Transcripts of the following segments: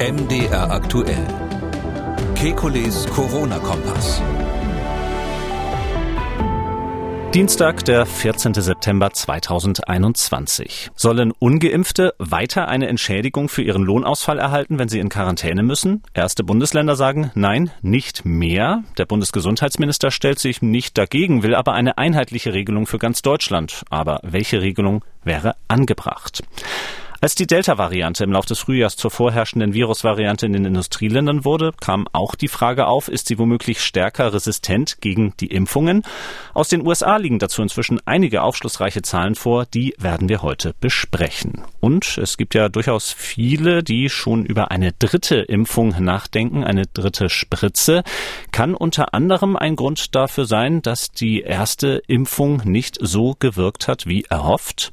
MDR aktuell. Kekules Corona-Kompass. Dienstag, der 14. September 2021. Sollen ungeimpfte weiter eine Entschädigung für ihren Lohnausfall erhalten, wenn sie in Quarantäne müssen? Erste Bundesländer sagen nein, nicht mehr. Der Bundesgesundheitsminister stellt sich nicht dagegen, will aber eine einheitliche Regelung für ganz Deutschland. Aber welche Regelung wäre angebracht? Als die Delta-Variante im Laufe des Frühjahrs zur vorherrschenden Virusvariante in den Industrieländern wurde, kam auch die Frage auf, ist sie womöglich stärker resistent gegen die Impfungen? Aus den USA liegen dazu inzwischen einige aufschlussreiche Zahlen vor, die werden wir heute besprechen. Und es gibt ja durchaus viele, die schon über eine dritte Impfung nachdenken, eine dritte Spritze. Kann unter anderem ein Grund dafür sein, dass die erste Impfung nicht so gewirkt hat wie erhofft?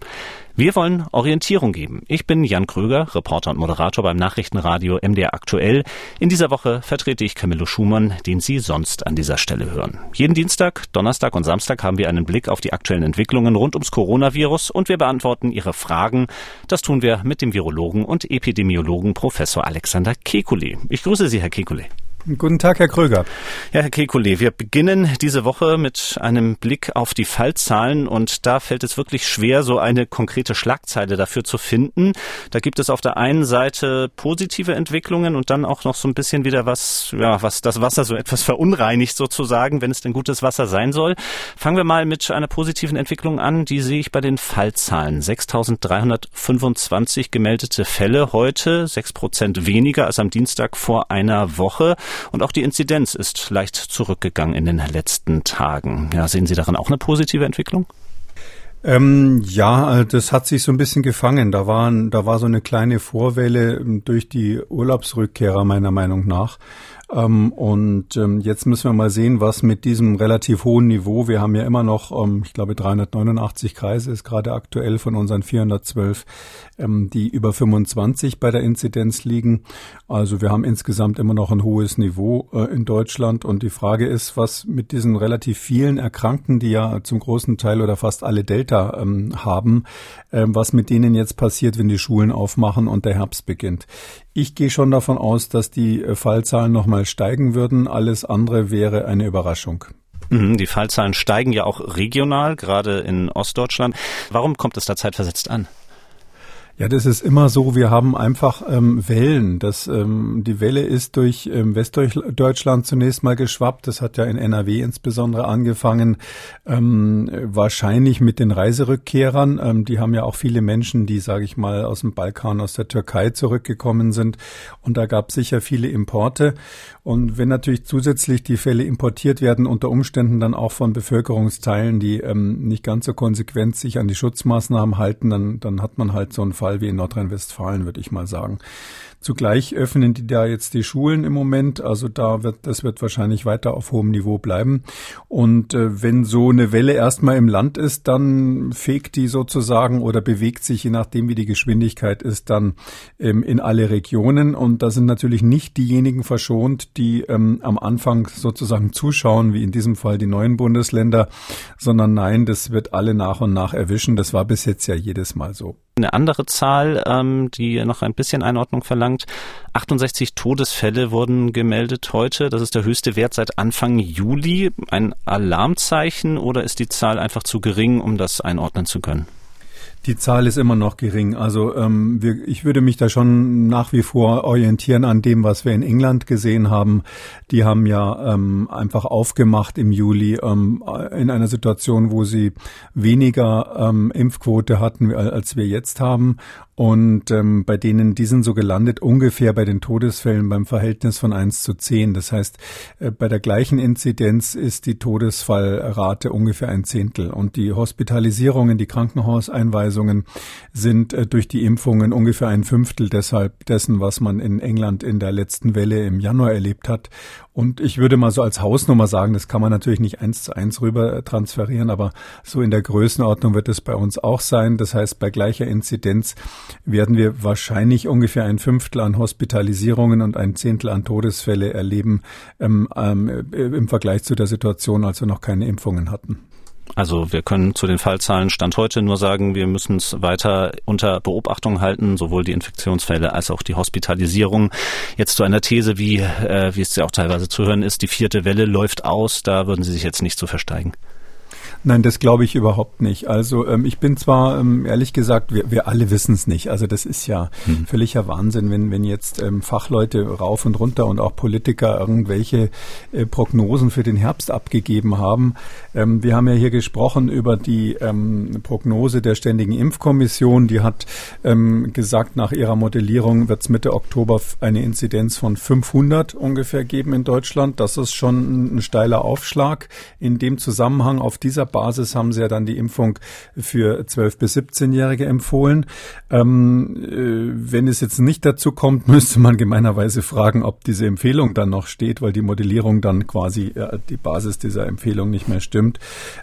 Wir wollen Orientierung geben. Ich bin Jan Kröger, Reporter und Moderator beim Nachrichtenradio MDR Aktuell. In dieser Woche vertrete ich Camillo Schumann, den Sie sonst an dieser Stelle hören. Jeden Dienstag, Donnerstag und Samstag haben wir einen Blick auf die aktuellen Entwicklungen rund ums Coronavirus und wir beantworten Ihre Fragen. Das tun wir mit dem Virologen und Epidemiologen Professor Alexander Kekulé. Ich grüße Sie, Herr Kekulé. Guten Tag, Herr Kröger. Ja, Herr Kekulé, wir beginnen diese Woche mit einem Blick auf die Fallzahlen und da fällt es wirklich schwer, so eine konkrete Schlagzeile dafür zu finden. Da gibt es auf der einen Seite positive Entwicklungen und dann auch noch so ein bisschen wieder was, ja, was das Wasser so etwas verunreinigt sozusagen, wenn es denn gutes Wasser sein soll. Fangen wir mal mit einer positiven Entwicklung an. Die sehe ich bei den Fallzahlen. 6.325 gemeldete Fälle heute, sechs Prozent weniger als am Dienstag vor einer Woche. Und auch die Inzidenz ist leicht zurückgegangen in den letzten Tagen. Ja, sehen Sie darin auch eine positive Entwicklung? Ähm, ja, das hat sich so ein bisschen gefangen. Da, waren, da war so eine kleine Vorwelle durch die Urlaubsrückkehrer meiner Meinung nach. Ähm, und ähm, jetzt müssen wir mal sehen, was mit diesem relativ hohen Niveau, wir haben ja immer noch, ähm, ich glaube 389 Kreise ist gerade aktuell von unseren 412, ähm, die über 25 bei der Inzidenz liegen. Also wir haben insgesamt immer noch ein hohes Niveau äh, in Deutschland. Und die Frage ist, was mit diesen relativ vielen Erkrankten, die ja zum großen Teil oder fast alle Delta ähm, haben, ähm, was mit denen jetzt passiert, wenn die Schulen aufmachen und der Herbst beginnt. Ich gehe schon davon aus, dass die äh, Fallzahlen nochmal steigen würden. Alles andere wäre eine Überraschung. Mhm, die Fallzahlen steigen ja auch regional, gerade in Ostdeutschland. Warum kommt es da zeitversetzt an? Ja, das ist immer so. Wir haben einfach ähm, Wellen. Das, ähm, die Welle ist durch ähm, Westdeutschland zunächst mal geschwappt. Das hat ja in NRW insbesondere angefangen. Ähm, wahrscheinlich mit den Reiserückkehrern. Ähm, die haben ja auch viele Menschen, die, sage ich mal, aus dem Balkan, aus der Türkei zurückgekommen sind. Und da gab es sicher viele Importe. Und wenn natürlich zusätzlich die Fälle importiert werden, unter Umständen dann auch von Bevölkerungsteilen, die ähm, nicht ganz so konsequent sich an die Schutzmaßnahmen halten, dann, dann hat man halt so einen Fall Fall wie in Nordrhein-Westfalen, würde ich mal sagen. Zugleich öffnen die da jetzt die Schulen im Moment. Also da wird, das wird wahrscheinlich weiter auf hohem Niveau bleiben. Und äh, wenn so eine Welle erstmal im Land ist, dann fegt die sozusagen oder bewegt sich, je nachdem wie die Geschwindigkeit ist, dann ähm, in alle Regionen. Und da sind natürlich nicht diejenigen verschont, die ähm, am Anfang sozusagen zuschauen, wie in diesem Fall die neuen Bundesländer, sondern nein, das wird alle nach und nach erwischen. Das war bis jetzt ja jedes Mal so. Eine andere Zahl, ähm, die noch ein bisschen Einordnung verlangt. 68 Todesfälle wurden gemeldet heute. Das ist der höchste Wert seit Anfang Juli. Ein Alarmzeichen oder ist die Zahl einfach zu gering, um das einordnen zu können? Die Zahl ist immer noch gering. Also ähm, wir, ich würde mich da schon nach wie vor orientieren an dem, was wir in England gesehen haben. Die haben ja ähm, einfach aufgemacht im Juli ähm, in einer Situation, wo sie weniger ähm, Impfquote hatten, als wir jetzt haben. Und ähm, bei denen, die sind so gelandet ungefähr bei den Todesfällen beim Verhältnis von 1 zu 10. Das heißt, äh, bei der gleichen Inzidenz ist die Todesfallrate ungefähr ein Zehntel. Und die Hospitalisierungen, die Krankenhauseinweisungen sind äh, durch die Impfungen ungefähr ein Fünftel deshalb dessen, was man in England in der letzten Welle im Januar erlebt hat. Und ich würde mal so als Hausnummer sagen, das kann man natürlich nicht eins zu eins rüber transferieren, aber so in der Größenordnung wird es bei uns auch sein. Das heißt, bei gleicher Inzidenz werden wir wahrscheinlich ungefähr ein Fünftel an Hospitalisierungen und ein Zehntel an Todesfälle erleben ähm, ähm, im Vergleich zu der Situation, als wir noch keine Impfungen hatten. Also wir können zu den Fallzahlen Stand heute nur sagen, wir müssen es weiter unter Beobachtung halten, sowohl die Infektionsfälle als auch die Hospitalisierung. Jetzt zu einer These, wie, äh, wie es ja auch teilweise zu hören ist, die vierte Welle läuft aus, da würden Sie sich jetzt nicht zu versteigen. Nein, das glaube ich überhaupt nicht. Also ähm, ich bin zwar ähm, ehrlich gesagt, wir, wir alle wissen es nicht. Also das ist ja hm. völliger Wahnsinn, wenn wenn jetzt ähm, Fachleute rauf und runter und auch Politiker irgendwelche äh, Prognosen für den Herbst abgegeben haben. Ähm, wir haben ja hier gesprochen über die ähm, Prognose der Ständigen Impfkommission. Die hat ähm, gesagt, nach ihrer Modellierung wird es Mitte Oktober eine Inzidenz von 500 ungefähr geben in Deutschland. Das ist schon ein steiler Aufschlag. In dem Zusammenhang auf dieser Basis haben sie ja dann die Impfung für 12- bis 17-Jährige empfohlen. Ähm, äh, wenn es jetzt nicht dazu kommt, müsste man gemeinerweise fragen, ob diese Empfehlung dann noch steht, weil die Modellierung dann quasi äh, die Basis dieser Empfehlung nicht mehr stimmt.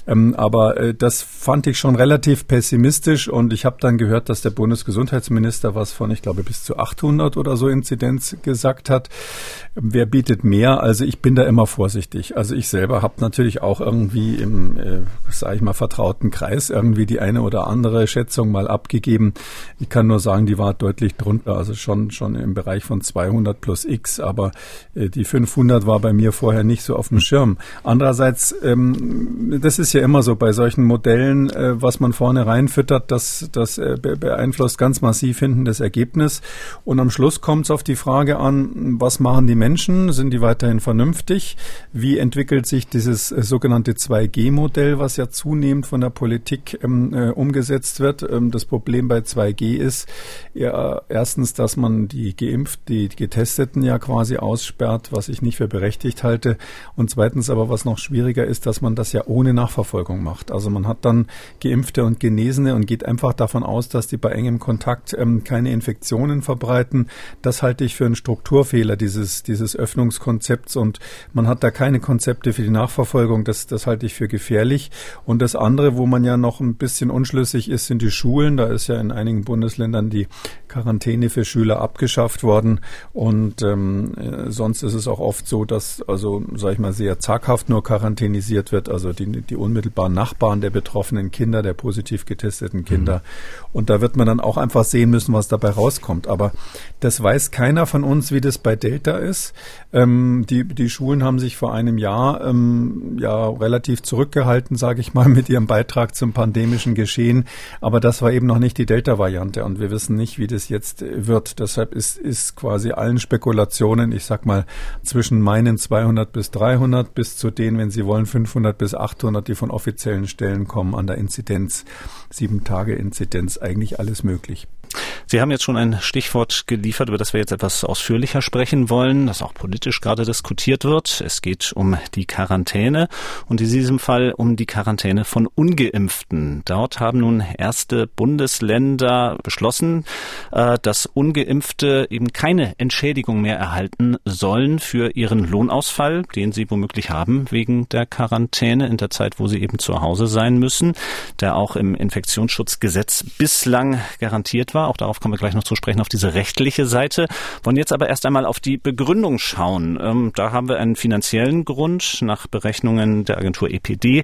Ähm, aber äh, das fand ich schon relativ pessimistisch und ich habe dann gehört, dass der Bundesgesundheitsminister was von, ich glaube, bis zu 800 oder so Inzidenz gesagt hat. Wer bietet mehr? Also ich bin da immer vorsichtig. Also ich selber habe natürlich auch irgendwie im, äh, sage ich mal, vertrauten Kreis irgendwie die eine oder andere Schätzung mal abgegeben. Ich kann nur sagen, die war deutlich drunter, also schon schon im Bereich von 200 plus X, aber äh, die 500 war bei mir vorher nicht so auf dem Schirm. Andererseits, ähm, das ist ja immer so bei solchen Modellen, äh, was man vorne reinfüttert, das, das äh, beeinflusst ganz massiv hinten das Ergebnis. Und am Schluss kommt es auf die Frage an, was machen die Menschen? Sind die weiterhin vernünftig? Wie entwickelt sich dieses sogenannte 2G-Modell, was ja zunehmend von der Politik ähm, äh, umgesetzt wird? Ähm, das Problem bei 2G ist ja erstens, dass man die geimpft, die Getesteten ja quasi aussperrt, was ich nicht für berechtigt halte. Und zweitens aber, was noch schwieriger ist, dass man das ja ohne Nachverfolgung macht. Also man hat dann Geimpfte und Genesene und geht einfach davon aus, dass die bei engem Kontakt ähm, keine Infektionen verbreiten. Das halte ich für einen Strukturfehler dieses, dieses Öffnungskonzepts und man hat da keine Konzepte für die Nachverfolgung. Das, das halte ich für gefährlich. Und das andere, wo man ja noch ein bisschen unschlüssig ist, sind die Schulen. Da ist ja in einigen Bundesländern die Quarantäne für Schüler abgeschafft worden. Und ähm, äh, sonst ist es auch oft so, dass also, sage ich mal, sehr zaghaft nur quarantänisiert wird. Also die, die unmittelbaren Nachbarn der betroffenen Kinder, der positiv getesteten Kinder. Mhm. Und da wird man dann auch einfach sehen müssen, was dabei rauskommt. Aber das weiß keiner von uns, wie das bei Delta ist. Ähm, die, die Schulen haben sich vor einem Jahr ähm, ja relativ zurückgehalten, sage ich mal, mit ihrem Beitrag zum pandemischen Geschehen. Aber das war eben noch nicht die Delta-Variante und wir wissen nicht, wie das jetzt wird. Deshalb ist, ist quasi allen Spekulationen, ich sag mal, zwischen meinen 200 bis 300 bis zu denen, wenn Sie wollen, 500 bis 800, die von offiziellen Stellen kommen, an der Inzidenz, sieben Tage Inzidenz, eigentlich alles möglich. Sie haben jetzt schon ein Stichwort geliefert, über das wir jetzt etwas ausführlicher sprechen wollen, das auch politisch gerade diskutiert wird. Es geht um die Quarantäne und in diesem Fall um die Quarantäne von ungeimpften. Dort haben nun erste Bundesländer beschlossen, äh, dass ungeimpfte eben keine Entschädigung mehr erhalten sollen für ihren Lohnausfall, den sie womöglich haben wegen der Quarantäne in der Zeit, wo sie eben zu Hause sein müssen, der auch im Infektionsschutzgesetz bislang garantiert war. Auch darauf kommen wir gleich noch zu sprechen, auf diese rechtliche Seite. Wollen jetzt aber erst einmal auf die Begründung schauen. Ähm, da haben wir einen finanziellen Grund. Nach Berechnungen der Agentur EPD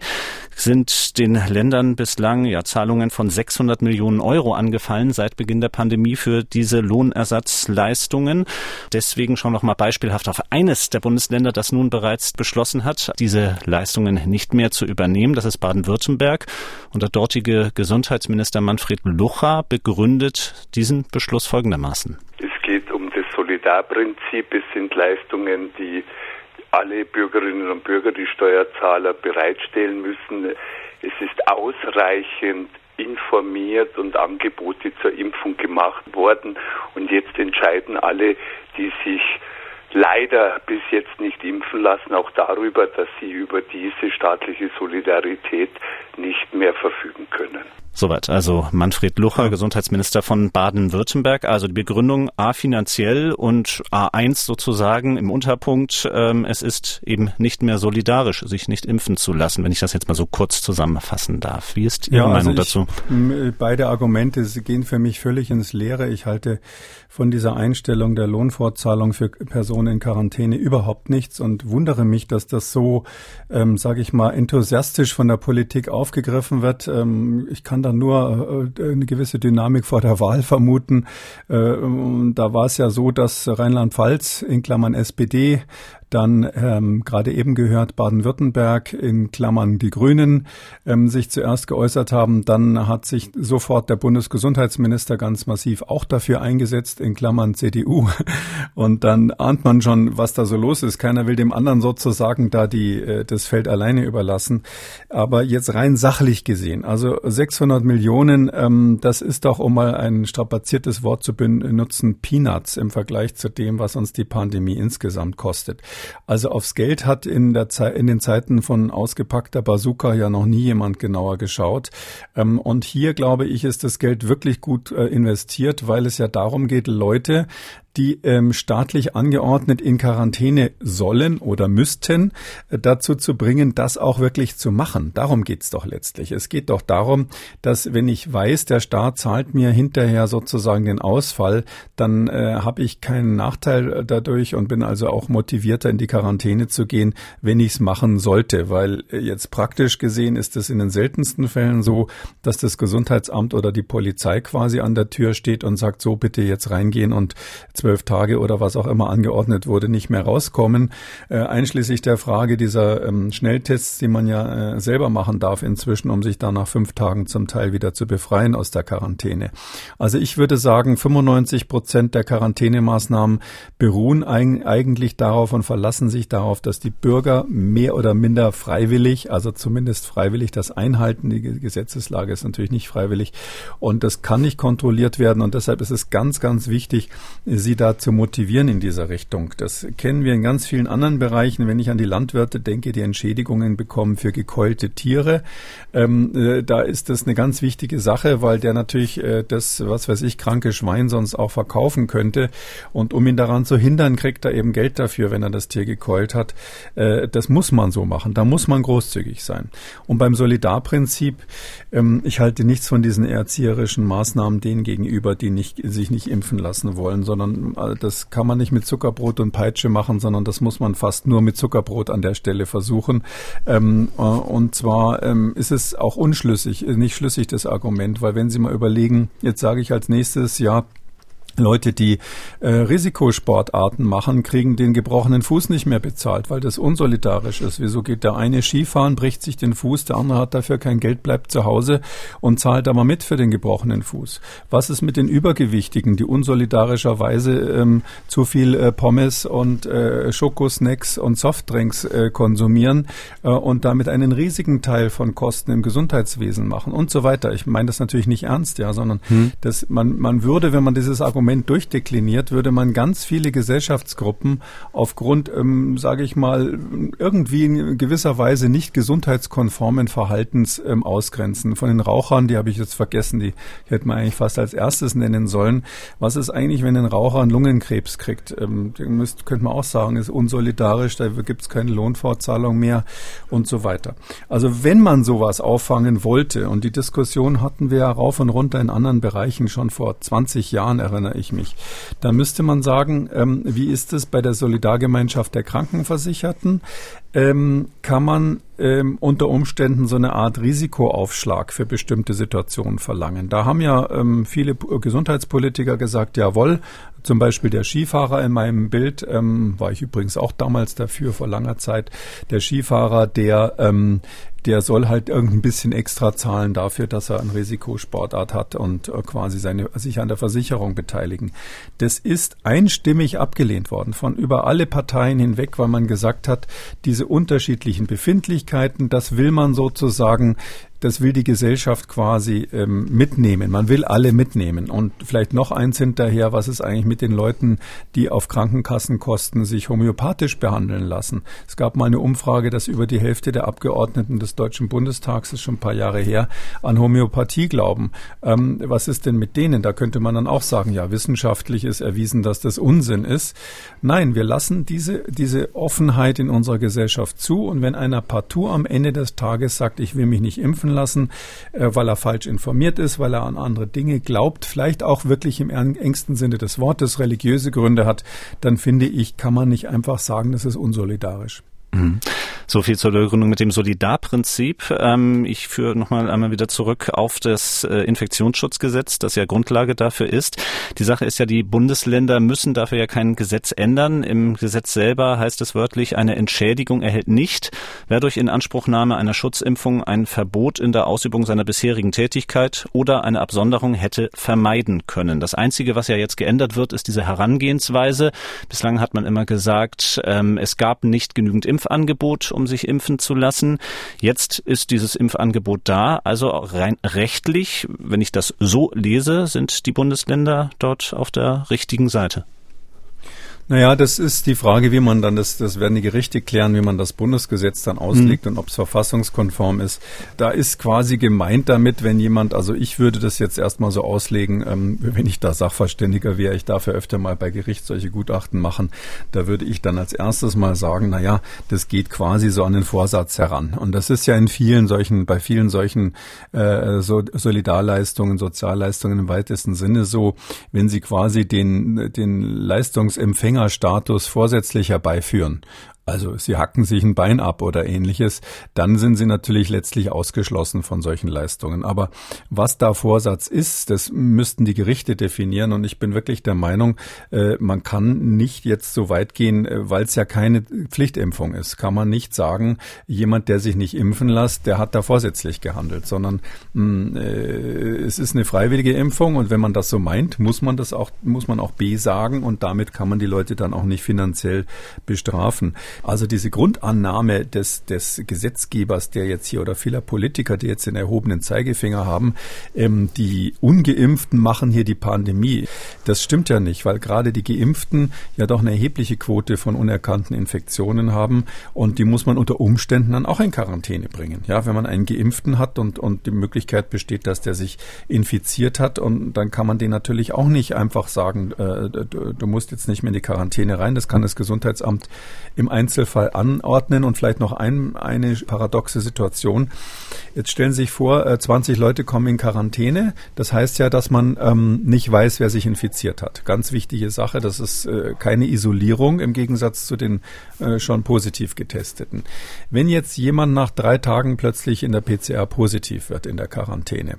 sind den Ländern bislang ja Zahlungen von 600 Millionen Euro angefallen seit Beginn der Pandemie für diese Lohnersatzleistungen. Deswegen schauen wir noch mal beispielhaft auf eines der Bundesländer, das nun bereits beschlossen hat, diese Leistungen nicht mehr zu übernehmen. Das ist Baden-Württemberg. Und der dortige Gesundheitsminister Manfred Lucha begründet diesen Beschluss folgendermaßen. Es geht um das Solidarprinzip. Es sind Leistungen, die alle Bürgerinnen und Bürger, die Steuerzahler bereitstellen müssen. Es ist ausreichend informiert und Angebote zur Impfung gemacht worden. Und jetzt entscheiden alle, die sich leider bis jetzt nicht impfen lassen, auch darüber, dass sie über diese staatliche Solidarität nicht mehr verfügen können. Soweit. Also Manfred Lucher, Gesundheitsminister von Baden-Württemberg. Also die Begründung A finanziell und A1 sozusagen im Unterpunkt. Ähm, es ist eben nicht mehr solidarisch, sich nicht impfen zu lassen, wenn ich das jetzt mal so kurz zusammenfassen darf. Wie ist Ihre ja, Meinung also ich, dazu? Beide Argumente gehen für mich völlig ins Leere. Ich halte von dieser Einstellung der Lohnfortzahlung für Personen in Quarantäne überhaupt nichts und wundere mich, dass das so, ähm, sage ich mal, enthusiastisch von der Politik aufgegriffen wird. Ähm, ich kann da nur äh, eine gewisse Dynamik vor der Wahl vermuten. Äh, da war es ja so, dass Rheinland-Pfalz in Klammern SPD dann ähm, gerade eben gehört Baden-Württemberg in Klammern die Grünen ähm, sich zuerst geäußert haben. Dann hat sich sofort der Bundesgesundheitsminister ganz massiv auch dafür eingesetzt in Klammern CDU. Und dann ahnt man schon, was da so los ist. Keiner will dem anderen sozusagen da die äh, das Feld alleine überlassen. Aber jetzt rein sachlich gesehen, also 600 Millionen, ähm, das ist doch, um mal ein strapaziertes Wort zu benutzen, Peanuts im Vergleich zu dem, was uns die Pandemie insgesamt kostet. Also aufs Geld hat in, der Zeit, in den Zeiten von ausgepackter Bazooka ja noch nie jemand genauer geschaut. Ähm, und hier, glaube ich, ist das Geld wirklich gut äh, investiert, weil es ja darum geht, Leute, die ähm, staatlich angeordnet in Quarantäne sollen oder müssten, äh, dazu zu bringen, das auch wirklich zu machen. Darum geht's doch letztlich. Es geht doch darum, dass wenn ich weiß, der Staat zahlt mir hinterher sozusagen den Ausfall, dann äh, habe ich keinen Nachteil äh, dadurch und bin also auch motivierter in die Quarantäne zu gehen, wenn ich es machen sollte. Weil äh, jetzt praktisch gesehen ist es in den seltensten Fällen so, dass das Gesundheitsamt oder die Polizei quasi an der Tür steht und sagt, so bitte jetzt reingehen und zwölf Tage oder was auch immer angeordnet wurde, nicht mehr rauskommen, äh, einschließlich der Frage dieser ähm, Schnelltests, die man ja äh, selber machen darf inzwischen, um sich dann nach fünf Tagen zum Teil wieder zu befreien aus der Quarantäne. Also ich würde sagen, 95 Prozent der Quarantänemaßnahmen beruhen eigentlich darauf und verlassen sich darauf, dass die Bürger mehr oder minder freiwillig, also zumindest freiwillig das einhalten. Die Gesetzeslage ist natürlich nicht freiwillig und das kann nicht kontrolliert werden und deshalb ist es ganz, ganz wichtig, sie sie da zu motivieren in dieser Richtung. Das kennen wir in ganz vielen anderen Bereichen. Wenn ich an die Landwirte denke, die Entschädigungen bekommen für gekeulte Tiere, ähm, äh, da ist das eine ganz wichtige Sache, weil der natürlich äh, das, was weiß ich, kranke Schwein sonst auch verkaufen könnte. Und um ihn daran zu hindern, kriegt er eben Geld dafür, wenn er das Tier gekeult hat. Äh, das muss man so machen. Da muss man großzügig sein. Und beim Solidarprinzip, ähm, ich halte nichts von diesen erzieherischen Maßnahmen denen gegenüber, die nicht, sich nicht impfen lassen wollen, sondern äh, das kann man nicht mit Zuckerbrot und Peitsche machen, sondern das muss man fast nur mit Zuckerbrot an der Stelle versuchen. Ähm, äh, und zwar ähm, ist es auch unschlüssig, nicht schlüssig das Argument, weil wenn Sie mal überlegen, jetzt sage ich als nächstes, ja, Leute, die äh, Risikosportarten machen, kriegen den gebrochenen Fuß nicht mehr bezahlt, weil das unsolidarisch ist. Wieso geht der eine Skifahren, bricht sich den Fuß, der andere hat dafür kein Geld, bleibt zu Hause und zahlt aber mit für den gebrochenen Fuß? Was ist mit den Übergewichtigen, die unsolidarischerweise ähm, zu viel äh, Pommes und äh, Schokosnacks und Softdrinks äh, konsumieren äh, und damit einen riesigen Teil von Kosten im Gesundheitswesen machen und so weiter? Ich meine das natürlich nicht ernst, ja, sondern hm. dass man, man würde, wenn man dieses Argument Moment durchdekliniert, würde man ganz viele Gesellschaftsgruppen aufgrund, ähm, sage ich mal, irgendwie in gewisser Weise nicht gesundheitskonformen Verhaltens ähm, ausgrenzen. Von den Rauchern, die habe ich jetzt vergessen, die hätte man eigentlich fast als erstes nennen sollen. Was ist eigentlich, wenn ein Raucher einen Lungenkrebs kriegt? Ähm, müsst, könnte man auch sagen, ist unsolidarisch, da gibt es keine Lohnfortzahlung mehr und so weiter. Also wenn man sowas auffangen wollte, und die Diskussion hatten wir ja rauf und runter in anderen Bereichen schon vor 20 Jahren, erinnere ich mich. Da müsste man sagen, ähm, wie ist es bei der Solidargemeinschaft der Krankenversicherten? Ähm, kann man ähm, unter Umständen so eine Art Risikoaufschlag für bestimmte Situationen verlangen? Da haben ja ähm, viele Gesundheitspolitiker gesagt, jawohl, zum Beispiel der Skifahrer in meinem Bild, ähm, war ich übrigens auch damals dafür vor langer Zeit, der Skifahrer, der ähm, der soll halt irgendein bisschen extra zahlen dafür, dass er eine Risikosportart hat und äh, quasi seine, sich an der Versicherung beteiligen. Das ist einstimmig abgelehnt worden von über alle Parteien hinweg, weil man gesagt hat, diese unterschiedlichen Befindlichkeiten, das will man sozusagen das will die Gesellschaft quasi ähm, mitnehmen. Man will alle mitnehmen. Und vielleicht noch eins hinterher, was ist eigentlich mit den Leuten, die auf Krankenkassenkosten sich homöopathisch behandeln lassen? Es gab mal eine Umfrage, dass über die Hälfte der Abgeordneten des Deutschen Bundestags, das ist schon ein paar Jahre her, an Homöopathie glauben. Ähm, was ist denn mit denen? Da könnte man dann auch sagen, ja, wissenschaftlich ist erwiesen, dass das Unsinn ist. Nein, wir lassen diese, diese Offenheit in unserer Gesellschaft zu. Und wenn einer partout am Ende des Tages sagt, ich will mich nicht impfen lassen, äh, weil er falsch informiert ist, weil er an andere Dinge glaubt, vielleicht auch wirklich im engsten Sinne des Wortes religiöse Gründe hat, dann finde ich, kann man nicht einfach sagen, das ist unsolidarisch. Mhm. So viel zur Begründung mit dem Solidarprinzip. Ähm, ich führe nochmal einmal wieder zurück auf das äh, Infektionsschutzgesetz, das ja Grundlage dafür ist. Die Sache ist ja, die Bundesländer müssen dafür ja kein Gesetz ändern. Im Gesetz selber heißt es wörtlich, eine Entschädigung erhält nicht, wer durch Inanspruchnahme einer Schutzimpfung ein Verbot in der Ausübung seiner bisherigen Tätigkeit oder eine Absonderung hätte vermeiden können. Das Einzige, was ja jetzt geändert wird, ist diese Herangehensweise. Bislang hat man immer gesagt, ähm, es gab nicht genügend Impfangebot um sich impfen zu lassen. Jetzt ist dieses Impfangebot da. Also rein rechtlich, wenn ich das so lese, sind die Bundesländer dort auf der richtigen Seite. Naja, das ist die Frage, wie man dann das, das werden die Gerichte klären, wie man das Bundesgesetz dann auslegt mhm. und ob es verfassungskonform ist. Da ist quasi gemeint damit, wenn jemand, also ich würde das jetzt erstmal so auslegen, ähm, wenn ich da Sachverständiger wäre, ich darf ja öfter mal bei Gericht solche Gutachten machen, da würde ich dann als erstes mal sagen, naja, das geht quasi so an den Vorsatz heran. Und das ist ja in vielen solchen, bei vielen solchen äh, so Solidarleistungen, Sozialleistungen im weitesten Sinne so, wenn sie quasi den, den Leistungsempfänger Empfängerstatus vorsätzlich herbeiführen also sie hacken sich ein Bein ab oder ähnliches, dann sind sie natürlich letztlich ausgeschlossen von solchen Leistungen. Aber was da Vorsatz ist, das müssten die Gerichte definieren. Und ich bin wirklich der Meinung, äh, man kann nicht jetzt so weit gehen, äh, weil es ja keine Pflichtimpfung ist, kann man nicht sagen, jemand, der sich nicht impfen lässt, der hat da vorsätzlich gehandelt, sondern mh, mm, äh, es ist eine freiwillige Impfung und wenn man das so meint, muss man das auch, muss man auch B sagen und damit kann man die Leute dann auch nicht finanziell bestrafen. Also diese Grundannahme des, des Gesetzgebers, der jetzt hier oder vieler Politiker, die jetzt den erhobenen Zeigefinger haben, ähm, die Ungeimpften machen hier die Pandemie. Das stimmt ja nicht, weil gerade die Geimpften ja doch eine erhebliche Quote von unerkannten Infektionen haben und die muss man unter Umständen dann auch in Quarantäne bringen. Ja, wenn man einen Geimpften hat und, und die Möglichkeit besteht, dass der sich infiziert hat und dann kann man den natürlich auch nicht einfach sagen, äh, du, du musst jetzt nicht mehr in die Quarantäne rein. Das kann das Gesundheitsamt im Einzelfall anordnen und vielleicht noch ein, eine paradoxe Situation. Jetzt stellen Sie sich vor, 20 äh, Leute kommen in Quarantäne. Das heißt ja, dass man ähm, nicht weiß, wer sich infiziert hat. Ganz wichtige Sache. Das ist äh, keine Isolierung im Gegensatz zu den äh, schon positiv getesteten. Wenn jetzt jemand nach drei Tagen plötzlich in der PCR positiv wird in der Quarantäne,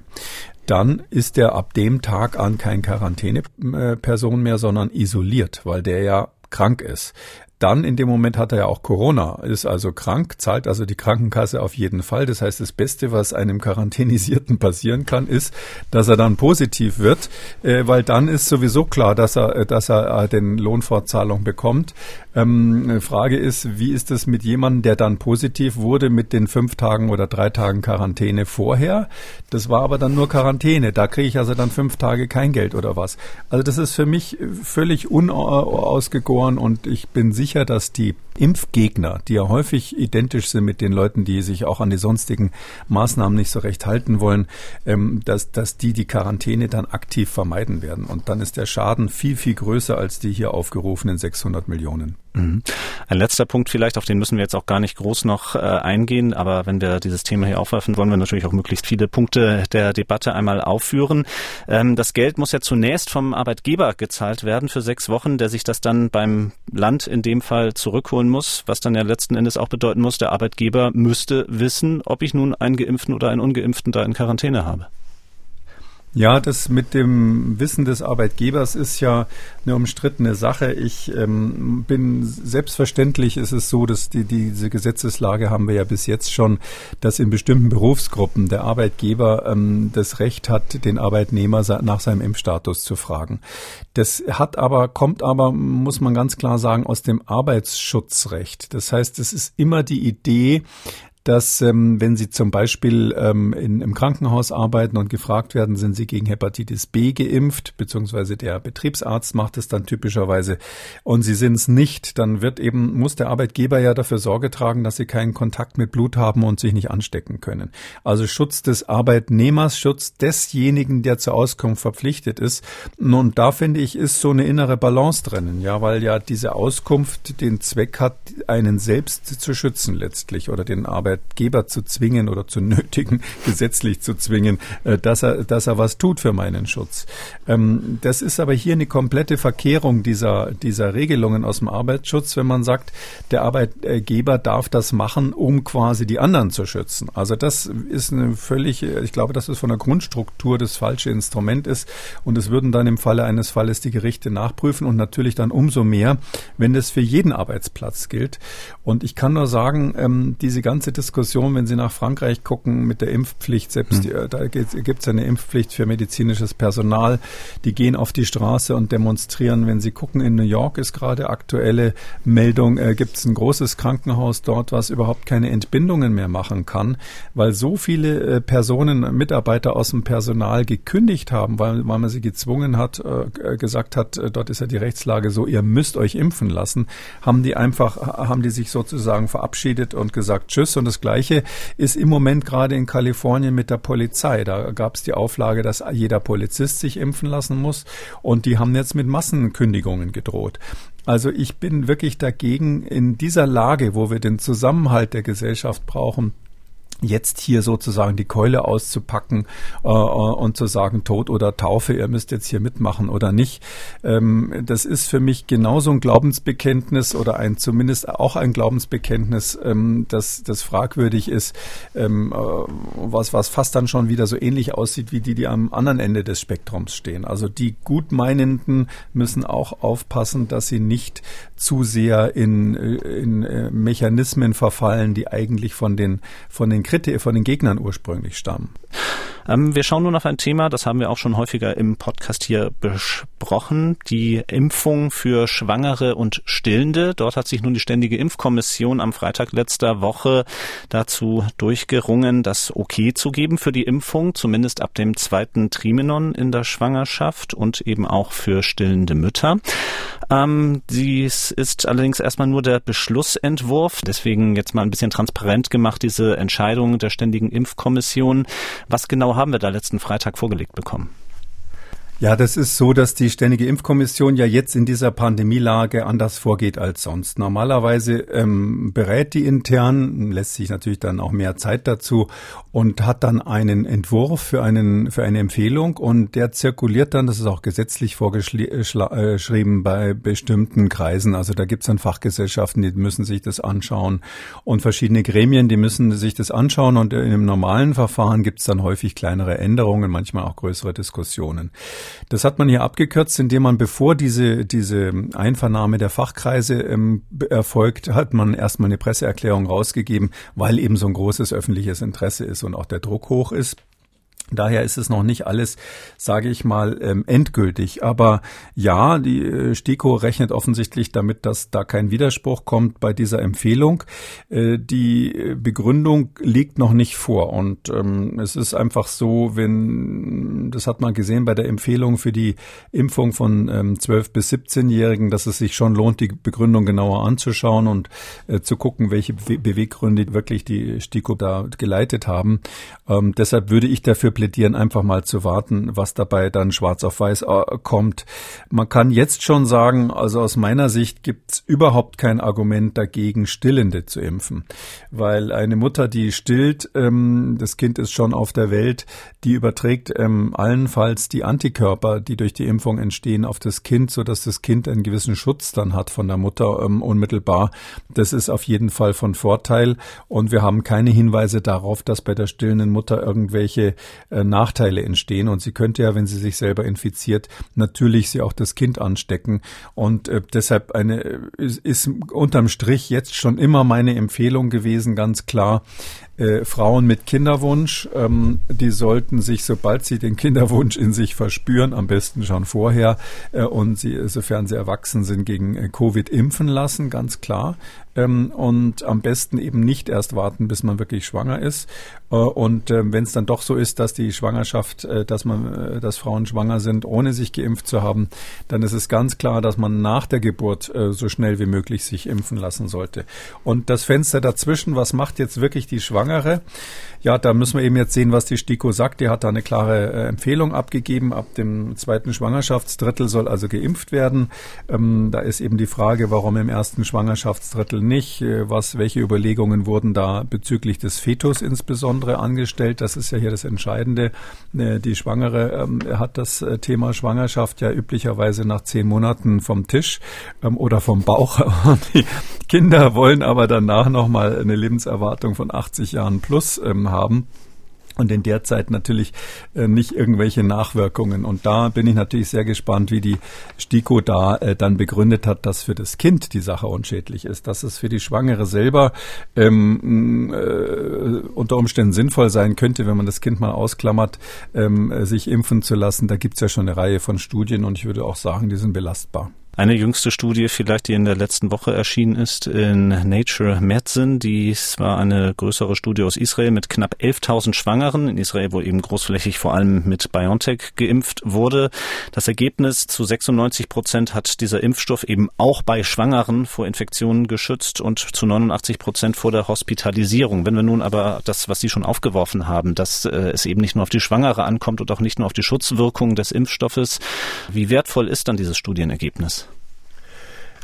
dann ist er ab dem Tag an kein Quarantäneperson mehr, sondern isoliert, weil der ja krank ist dann in dem Moment hat er ja auch Corona, ist also krank, zahlt also die Krankenkasse auf jeden Fall. Das heißt, das Beste, was einem Quarantänisierten passieren kann, ist, dass er dann positiv wird, äh, weil dann ist sowieso klar, dass er, äh, dass er äh, den Lohnfortzahlung bekommt. Ähm, Frage ist, wie ist es mit jemandem, der dann positiv wurde mit den fünf Tagen oder drei Tagen Quarantäne vorher? Das war aber dann nur Quarantäne. Da kriege ich also dann fünf Tage kein Geld oder was. Also das ist für mich völlig unausgegoren und ich bin sicher, sicher, dass die Impfgegner, die ja häufig identisch sind mit den Leuten, die sich auch an die sonstigen Maßnahmen nicht so recht halten wollen, ähm, dass, dass die die Quarantäne dann aktiv vermeiden werden. Und dann ist der Schaden viel, viel größer als die hier aufgerufenen 600 Millionen. Mhm. Ein letzter Punkt vielleicht, auf den müssen wir jetzt auch gar nicht groß noch äh, eingehen, aber wenn wir dieses Thema hier aufwerfen, wollen wir natürlich auch möglichst viele Punkte der Debatte einmal aufführen. Ähm, das Geld muss ja zunächst vom Arbeitgeber gezahlt werden für sechs Wochen, der sich das dann beim Land in dem Fall zurückholen muss, was dann ja letzten Endes auch bedeuten muss, der Arbeitgeber müsste wissen, ob ich nun einen Geimpften oder einen Ungeimpften da in Quarantäne habe. Ja, das mit dem Wissen des Arbeitgebers ist ja eine umstrittene Sache. Ich ähm, bin selbstverständlich ist es so, dass die, diese Gesetzeslage haben wir ja bis jetzt schon, dass in bestimmten Berufsgruppen der Arbeitgeber ähm, das Recht hat, den Arbeitnehmer nach seinem Impfstatus zu fragen. Das hat aber, kommt aber, muss man ganz klar sagen, aus dem Arbeitsschutzrecht. Das heißt, es ist immer die Idee, dass ähm, wenn Sie zum Beispiel ähm, in, im Krankenhaus arbeiten und gefragt werden, sind Sie gegen Hepatitis B geimpft, beziehungsweise der Betriebsarzt macht es dann typischerweise und Sie sind es nicht, dann wird eben, muss der Arbeitgeber ja dafür Sorge tragen, dass Sie keinen Kontakt mit Blut haben und sich nicht anstecken können. Also Schutz des Arbeitnehmers, Schutz desjenigen, der zur Auskunft verpflichtet ist. Und da finde ich, ist so eine innere Balance drinnen, ja, weil ja diese Auskunft den Zweck hat, einen selbst zu schützen letztlich oder den Arbeitgeber zu zwingen oder zu nötigen, gesetzlich zu zwingen, äh, dass er, dass er was tut für meinen Schutz. Ähm, das ist aber hier eine komplette Verkehrung dieser, dieser Regelungen aus dem Arbeitsschutz, wenn man sagt, der Arbeitgeber darf das machen, um quasi die anderen zu schützen. Also das ist eine völlig, ich glaube, dass es von der Grundstruktur das falsche Instrument ist und es würden dann im Falle eines Falles die Gerichte nachprüfen und natürlich dann umso mehr, wenn das für jeden Arbeitsplatz gilt. Und ich kann nur sagen, ähm, diese ganze Diskussion, wenn Sie nach Frankreich gucken mit der Impfpflicht, selbst hm. die, da gibt es eine Impfpflicht für medizinisches Personal, die gehen auf die Straße und demonstrieren. Wenn Sie gucken, in New York ist gerade aktuelle Meldung, äh, gibt es ein großes Krankenhaus dort, was überhaupt keine Entbindungen mehr machen kann, weil so viele äh, Personen, Mitarbeiter aus dem Personal gekündigt haben, weil, weil man sie gezwungen hat, äh, gesagt hat, äh, dort ist ja die Rechtslage so, ihr müsst euch impfen lassen, haben die einfach, haben die sich sozusagen verabschiedet und gesagt Tschüss. Und das Gleiche ist im Moment gerade in Kalifornien mit der Polizei. Da gab es die Auflage, dass jeder Polizist sich impfen lassen muss. Und die haben jetzt mit Massenkündigungen gedroht. Also ich bin wirklich dagegen, in dieser Lage, wo wir den Zusammenhalt der Gesellschaft brauchen, jetzt hier sozusagen die Keule auszupacken äh, äh, und zu sagen, Tod oder Taufe, ihr müsst jetzt hier mitmachen oder nicht. Ähm, das ist für mich genauso ein Glaubensbekenntnis oder ein zumindest auch ein Glaubensbekenntnis, ähm, das, das fragwürdig ist, ähm, äh, was, was fast dann schon wieder so ähnlich aussieht wie die, die am anderen Ende des Spektrums stehen. Also die Gutmeinenden müssen auch aufpassen, dass sie nicht zu sehr in, äh, in Mechanismen verfallen, die eigentlich von den, von den Kritik, von den Gegnern ursprünglich stammen. Ähm, wir schauen nun auf ein Thema, das haben wir auch schon häufiger im Podcast hier besprochen, die Impfung für Schwangere und Stillende. Dort hat sich nun die Ständige Impfkommission am Freitag letzter Woche dazu durchgerungen, das Okay zu geben für die Impfung, zumindest ab dem zweiten Trimenon in der Schwangerschaft und eben auch für stillende Mütter. Ähm, dies ist allerdings erstmal nur der Beschlussentwurf, deswegen jetzt mal ein bisschen transparent gemacht, diese Entscheidung der Ständigen Impfkommission. Was genau haben wir da letzten Freitag vorgelegt bekommen? Ja, das ist so, dass die Ständige Impfkommission ja jetzt in dieser Pandemielage anders vorgeht als sonst. Normalerweise ähm, berät die intern, lässt sich natürlich dann auch mehr Zeit dazu und hat dann einen Entwurf für, einen, für eine Empfehlung und der zirkuliert dann, das ist auch gesetzlich vorgeschrieben bei bestimmten Kreisen. Also da gibt's dann Fachgesellschaften, die müssen sich das anschauen und verschiedene Gremien, die müssen sich das anschauen und in einem normalen Verfahren gibt's dann häufig kleinere Änderungen, manchmal auch größere Diskussionen. Das hat man hier abgekürzt, indem man, bevor diese, diese Einvernahme der Fachkreise ähm, erfolgt, hat man erstmal eine Presseerklärung rausgegeben, weil eben so ein großes öffentliches Interesse ist und auch der Druck hoch ist. Daher ist es noch nicht alles, sage ich mal, ähm, endgültig. Aber ja, die äh, STIKO rechnet offensichtlich damit, dass da kein Widerspruch kommt bei dieser Empfehlung. Äh, die Begründung liegt noch nicht vor. Und ähm, es ist einfach so, wenn, das hat man gesehen bei der Empfehlung für die Impfung von ähm, 12 bis 17-Jährigen, dass es sich schon lohnt, die Begründung genauer anzuschauen und äh, zu gucken, welche Beweggründe wirklich die STIKO da geleitet haben. Ähm, deshalb würde ich dafür plädieren, einfach mal zu warten, was dabei dann schwarz auf weiß äh, kommt. Man kann jetzt schon sagen, also aus meiner Sicht gibt's überhaupt kein Argument dagegen, Stillende zu impfen. Weil eine Mutter, die stillt, ähm, das Kind ist schon auf der Welt, die überträgt ähm, allenfalls die Antikörper, die durch die Impfung entstehen, auf das Kind, so das Kind einen gewissen Schutz dann hat von der Mutter ähm, unmittelbar. Das ist auf jeden Fall von Vorteil. Und wir haben keine Hinweise darauf, dass bei der stillenden Mutter irgendwelche äh, Nachteile entstehen. Und sie könnte ja, wenn sie sich selber infiziert, natürlich sie auch das Kind anstecken. Und äh, deshalb eine, ist, ist unterm Strich jetzt schon immer meine Empfehlung gewesen, ganz klar, äh, Frauen mit Kinderwunsch, ähm, die sollten sich, sobald sie den Kinderwunsch in sich verspüren, am besten schon vorher äh, und sie, sofern sie erwachsen sind, gegen äh, Covid impfen lassen, ganz klar ähm, und am besten eben nicht erst warten, bis man wirklich schwanger ist. Äh, und äh, wenn es dann doch so ist, dass die Schwangerschaft, äh, dass man, dass Frauen schwanger sind, ohne sich geimpft zu haben, dann ist es ganz klar, dass man nach der Geburt so schnell wie möglich sich impfen lassen sollte. Und das Fenster dazwischen, was macht jetzt wirklich die Schwangere? Ja, da müssen wir eben jetzt sehen, was die STIKO sagt. Die hat da eine klare äh, Empfehlung abgegeben. Ab dem zweiten Schwangerschaftsdrittel soll also geimpft werden. Ähm, da ist eben die Frage, warum im ersten Schwangerschaftsdrittel nicht? Äh, was, welche Überlegungen wurden da bezüglich des Fetus insbesondere angestellt? Das ist ja hier das Entscheidende. Äh, die Schwangere ähm, hat das äh, Thema Schwangerschaft ja üblicherweise nach zehn Monaten vom Tisch ähm, oder vom Bauch. die Kinder wollen aber danach nochmal eine Lebenserwartung von 80 Jahren plus ähm, haben und in der Zeit natürlich äh, nicht irgendwelche Nachwirkungen. Und da bin ich natürlich sehr gespannt, wie die STIKO da äh, dann begründet hat, dass für das Kind die Sache unschädlich ist, dass es für die Schwangere selber ähm, äh, unter Umständen sinnvoll sein könnte, wenn man das Kind mal ausklammert, ähm, sich impfen zu lassen. Da gibt's ja schon eine Reihe von Studien und ich würde auch sagen, die sind belastbar. Eine jüngste Studie vielleicht, die in der letzten Woche erschienen ist in Nature Medicine. Dies war eine größere Studie aus Israel mit knapp 11.000 Schwangeren. In Israel, wo eben großflächig vor allem mit BioNTech geimpft wurde. Das Ergebnis zu 96 Prozent hat dieser Impfstoff eben auch bei Schwangeren vor Infektionen geschützt und zu 89 Prozent vor der Hospitalisierung. Wenn wir nun aber das, was Sie schon aufgeworfen haben, dass äh, es eben nicht nur auf die Schwangere ankommt und auch nicht nur auf die Schutzwirkung des Impfstoffes, wie wertvoll ist dann dieses Studienergebnis?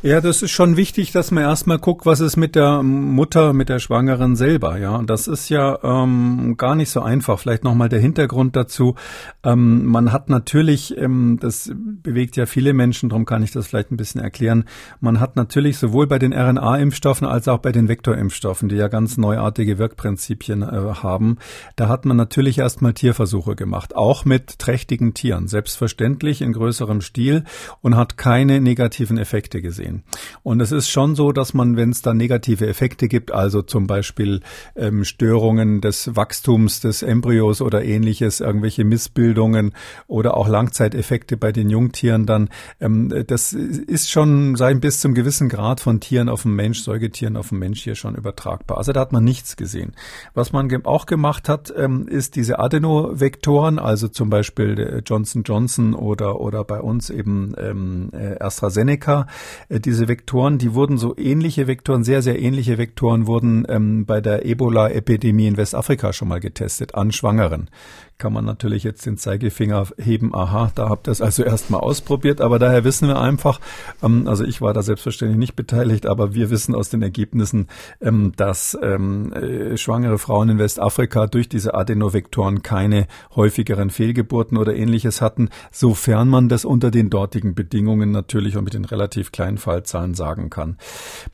Ja, das ist schon wichtig, dass man erstmal guckt, was ist mit der Mutter, mit der Schwangeren selber. Ja, und das ist ja ähm, gar nicht so einfach. Vielleicht nochmal der Hintergrund dazu. Ähm, man hat natürlich, ähm, das bewegt ja viele Menschen, darum kann ich das vielleicht ein bisschen erklären. Man hat natürlich sowohl bei den RNA-Impfstoffen als auch bei den Vektorimpfstoffen, die ja ganz neuartige Wirkprinzipien äh, haben, da hat man natürlich erstmal Tierversuche gemacht, auch mit trächtigen Tieren, selbstverständlich in größerem Stil und hat keine negativen Effekte gesehen sehen. Und es ist schon so, dass man, wenn es da negative Effekte gibt, also zum Beispiel ähm, Störungen des Wachstums des Embryos oder ähnliches, irgendwelche Missbildungen oder auch Langzeiteffekte bei den Jungtieren, dann ähm, das ist schon sein bis zum gewissen Grad von Tieren auf den Mensch, Säugetieren auf den Mensch hier schon übertragbar. Also da hat man nichts gesehen. Was man auch gemacht hat, ähm, ist diese Adenovektoren, also zum Beispiel Johnson Johnson oder oder bei uns eben ähm, äh, AstraZeneca, äh, diese Vektoren, die wurden so ähnliche Vektoren, sehr, sehr ähnliche Vektoren wurden ähm, bei der Ebola-Epidemie in Westafrika schon mal getestet an Schwangeren kann man natürlich jetzt den Zeigefinger heben, aha, da habt ihr es also erstmal ausprobiert, aber daher wissen wir einfach, ähm, also ich war da selbstverständlich nicht beteiligt, aber wir wissen aus den Ergebnissen, ähm, dass ähm, äh, schwangere Frauen in Westafrika durch diese Adenovektoren keine häufigeren Fehlgeburten oder ähnliches hatten, sofern man das unter den dortigen Bedingungen natürlich und mit den relativ kleinen Fallzahlen sagen kann.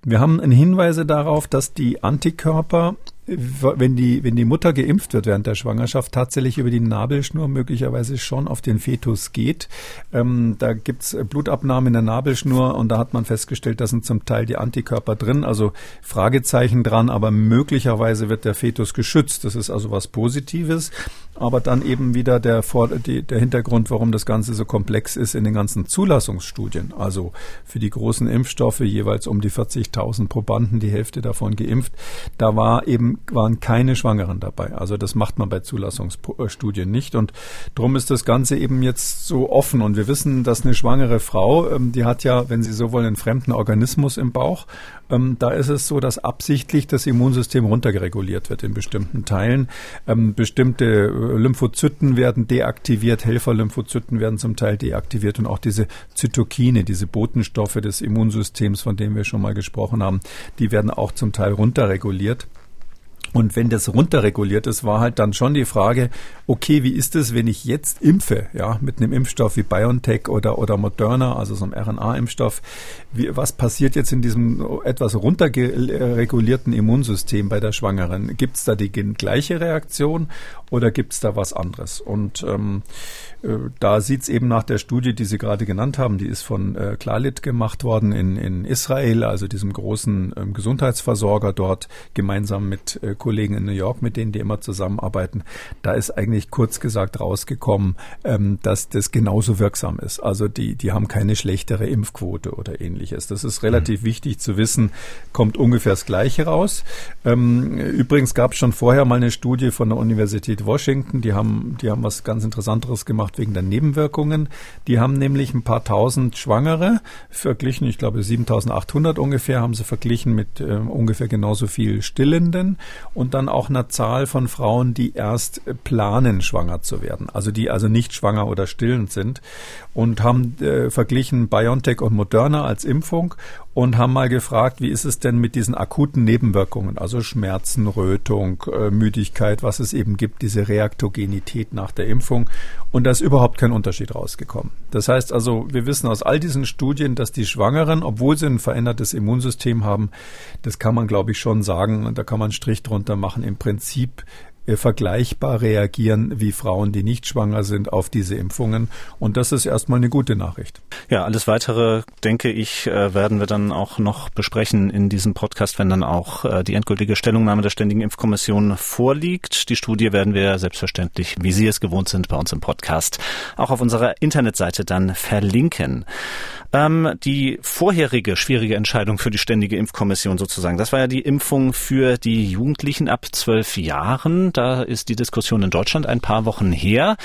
Wir haben Hinweise darauf, dass die Antikörper wenn die, wenn die Mutter geimpft wird während der Schwangerschaft, tatsächlich über die Nabelschnur möglicherweise schon auf den Fetus geht. Ähm, da gibt's Blutabnahmen in der Nabelschnur und da hat man festgestellt, da sind zum Teil die Antikörper drin, also Fragezeichen dran, aber möglicherweise wird der Fetus geschützt. Das ist also was Positives aber dann eben wieder der, die, der Hintergrund, warum das Ganze so komplex ist in den ganzen Zulassungsstudien. Also für die großen Impfstoffe jeweils um die 40.000 Probanden, die Hälfte davon geimpft. Da war eben, waren keine Schwangeren dabei. Also das macht man bei Zulassungsstudien nicht. Und drum ist das Ganze eben jetzt so offen. Und wir wissen, dass eine schwangere Frau, ähm, die hat ja, wenn Sie so wollen, einen fremden Organismus im Bauch. Ähm, da ist es so, dass absichtlich das Immunsystem runtergereguliert wird in bestimmten Teilen. Ähm, bestimmte äh, Lymphozyten werden deaktiviert, Helferlymphozyten werden zum Teil deaktiviert und auch diese Zytokine, diese Botenstoffe des Immunsystems, von denen wir schon mal gesprochen haben, die werden auch zum Teil runterreguliert. Und wenn das runterreguliert ist, war halt dann schon die Frage, okay, wie ist es, wenn ich jetzt impfe, ja, mit einem Impfstoff wie BioNTech oder, oder Moderna, also so einem RNA-Impfstoff, was passiert jetzt in diesem etwas runterregulierten Immunsystem bei der Schwangeren? Gibt es da die gleiche Reaktion oder gibt es da was anderes? Und ähm, äh, da sieht es eben nach der Studie, die Sie gerade genannt haben, die ist von äh, Klalit gemacht worden in, in Israel, also diesem großen ähm, Gesundheitsversorger dort, gemeinsam mit äh, Kollegen in New York, mit denen die immer zusammenarbeiten. Da ist eigentlich kurz gesagt rausgekommen, ähm, dass das genauso wirksam ist. Also die, die haben keine schlechtere Impfquote oder ähnliches. Das ist relativ mhm. wichtig zu wissen, kommt ungefähr das Gleiche raus. Ähm, übrigens gab es schon vorher mal eine Studie von der Universität Washington, die haben, die haben was ganz Interessanteres gemacht wegen der Nebenwirkungen. Die haben nämlich ein paar tausend Schwangere verglichen, ich glaube 7800 ungefähr, haben sie verglichen mit äh, ungefähr genauso viel Stillenden und dann auch einer Zahl von Frauen, die erst planen, schwanger zu werden. Also die also nicht schwanger oder stillend sind und haben äh, verglichen BioNTech und Moderna als Impfung und haben mal gefragt, wie ist es denn mit diesen akuten Nebenwirkungen, also Schmerzen, Rötung, äh, Müdigkeit, was es eben gibt, diese Reaktogenität nach der Impfung. Und da ist überhaupt kein Unterschied rausgekommen. Das heißt also, wir wissen aus all diesen Studien, dass die Schwangeren, obwohl sie ein verändertes Immunsystem haben, das kann man, glaube ich, schon sagen, da kann man einen Strich drunter machen, im Prinzip vergleichbar reagieren wie Frauen, die nicht schwanger sind, auf diese Impfungen. Und das ist erstmal eine gute Nachricht. Ja, alles weitere, denke ich, äh, werden wir dann auch noch besprechen in diesem Podcast, wenn dann auch äh, die endgültige Stellungnahme der Ständigen Impfkommission vorliegt. Die Studie werden wir selbstverständlich, wie Sie es gewohnt sind, bei uns im Podcast auch auf unserer Internetseite dann verlinken. Ähm, die vorherige schwierige Entscheidung für die Ständige Impfkommission sozusagen, das war ja die Impfung für die Jugendlichen ab zwölf Jahren. Da ist die Diskussion in Deutschland ein paar Wochen her.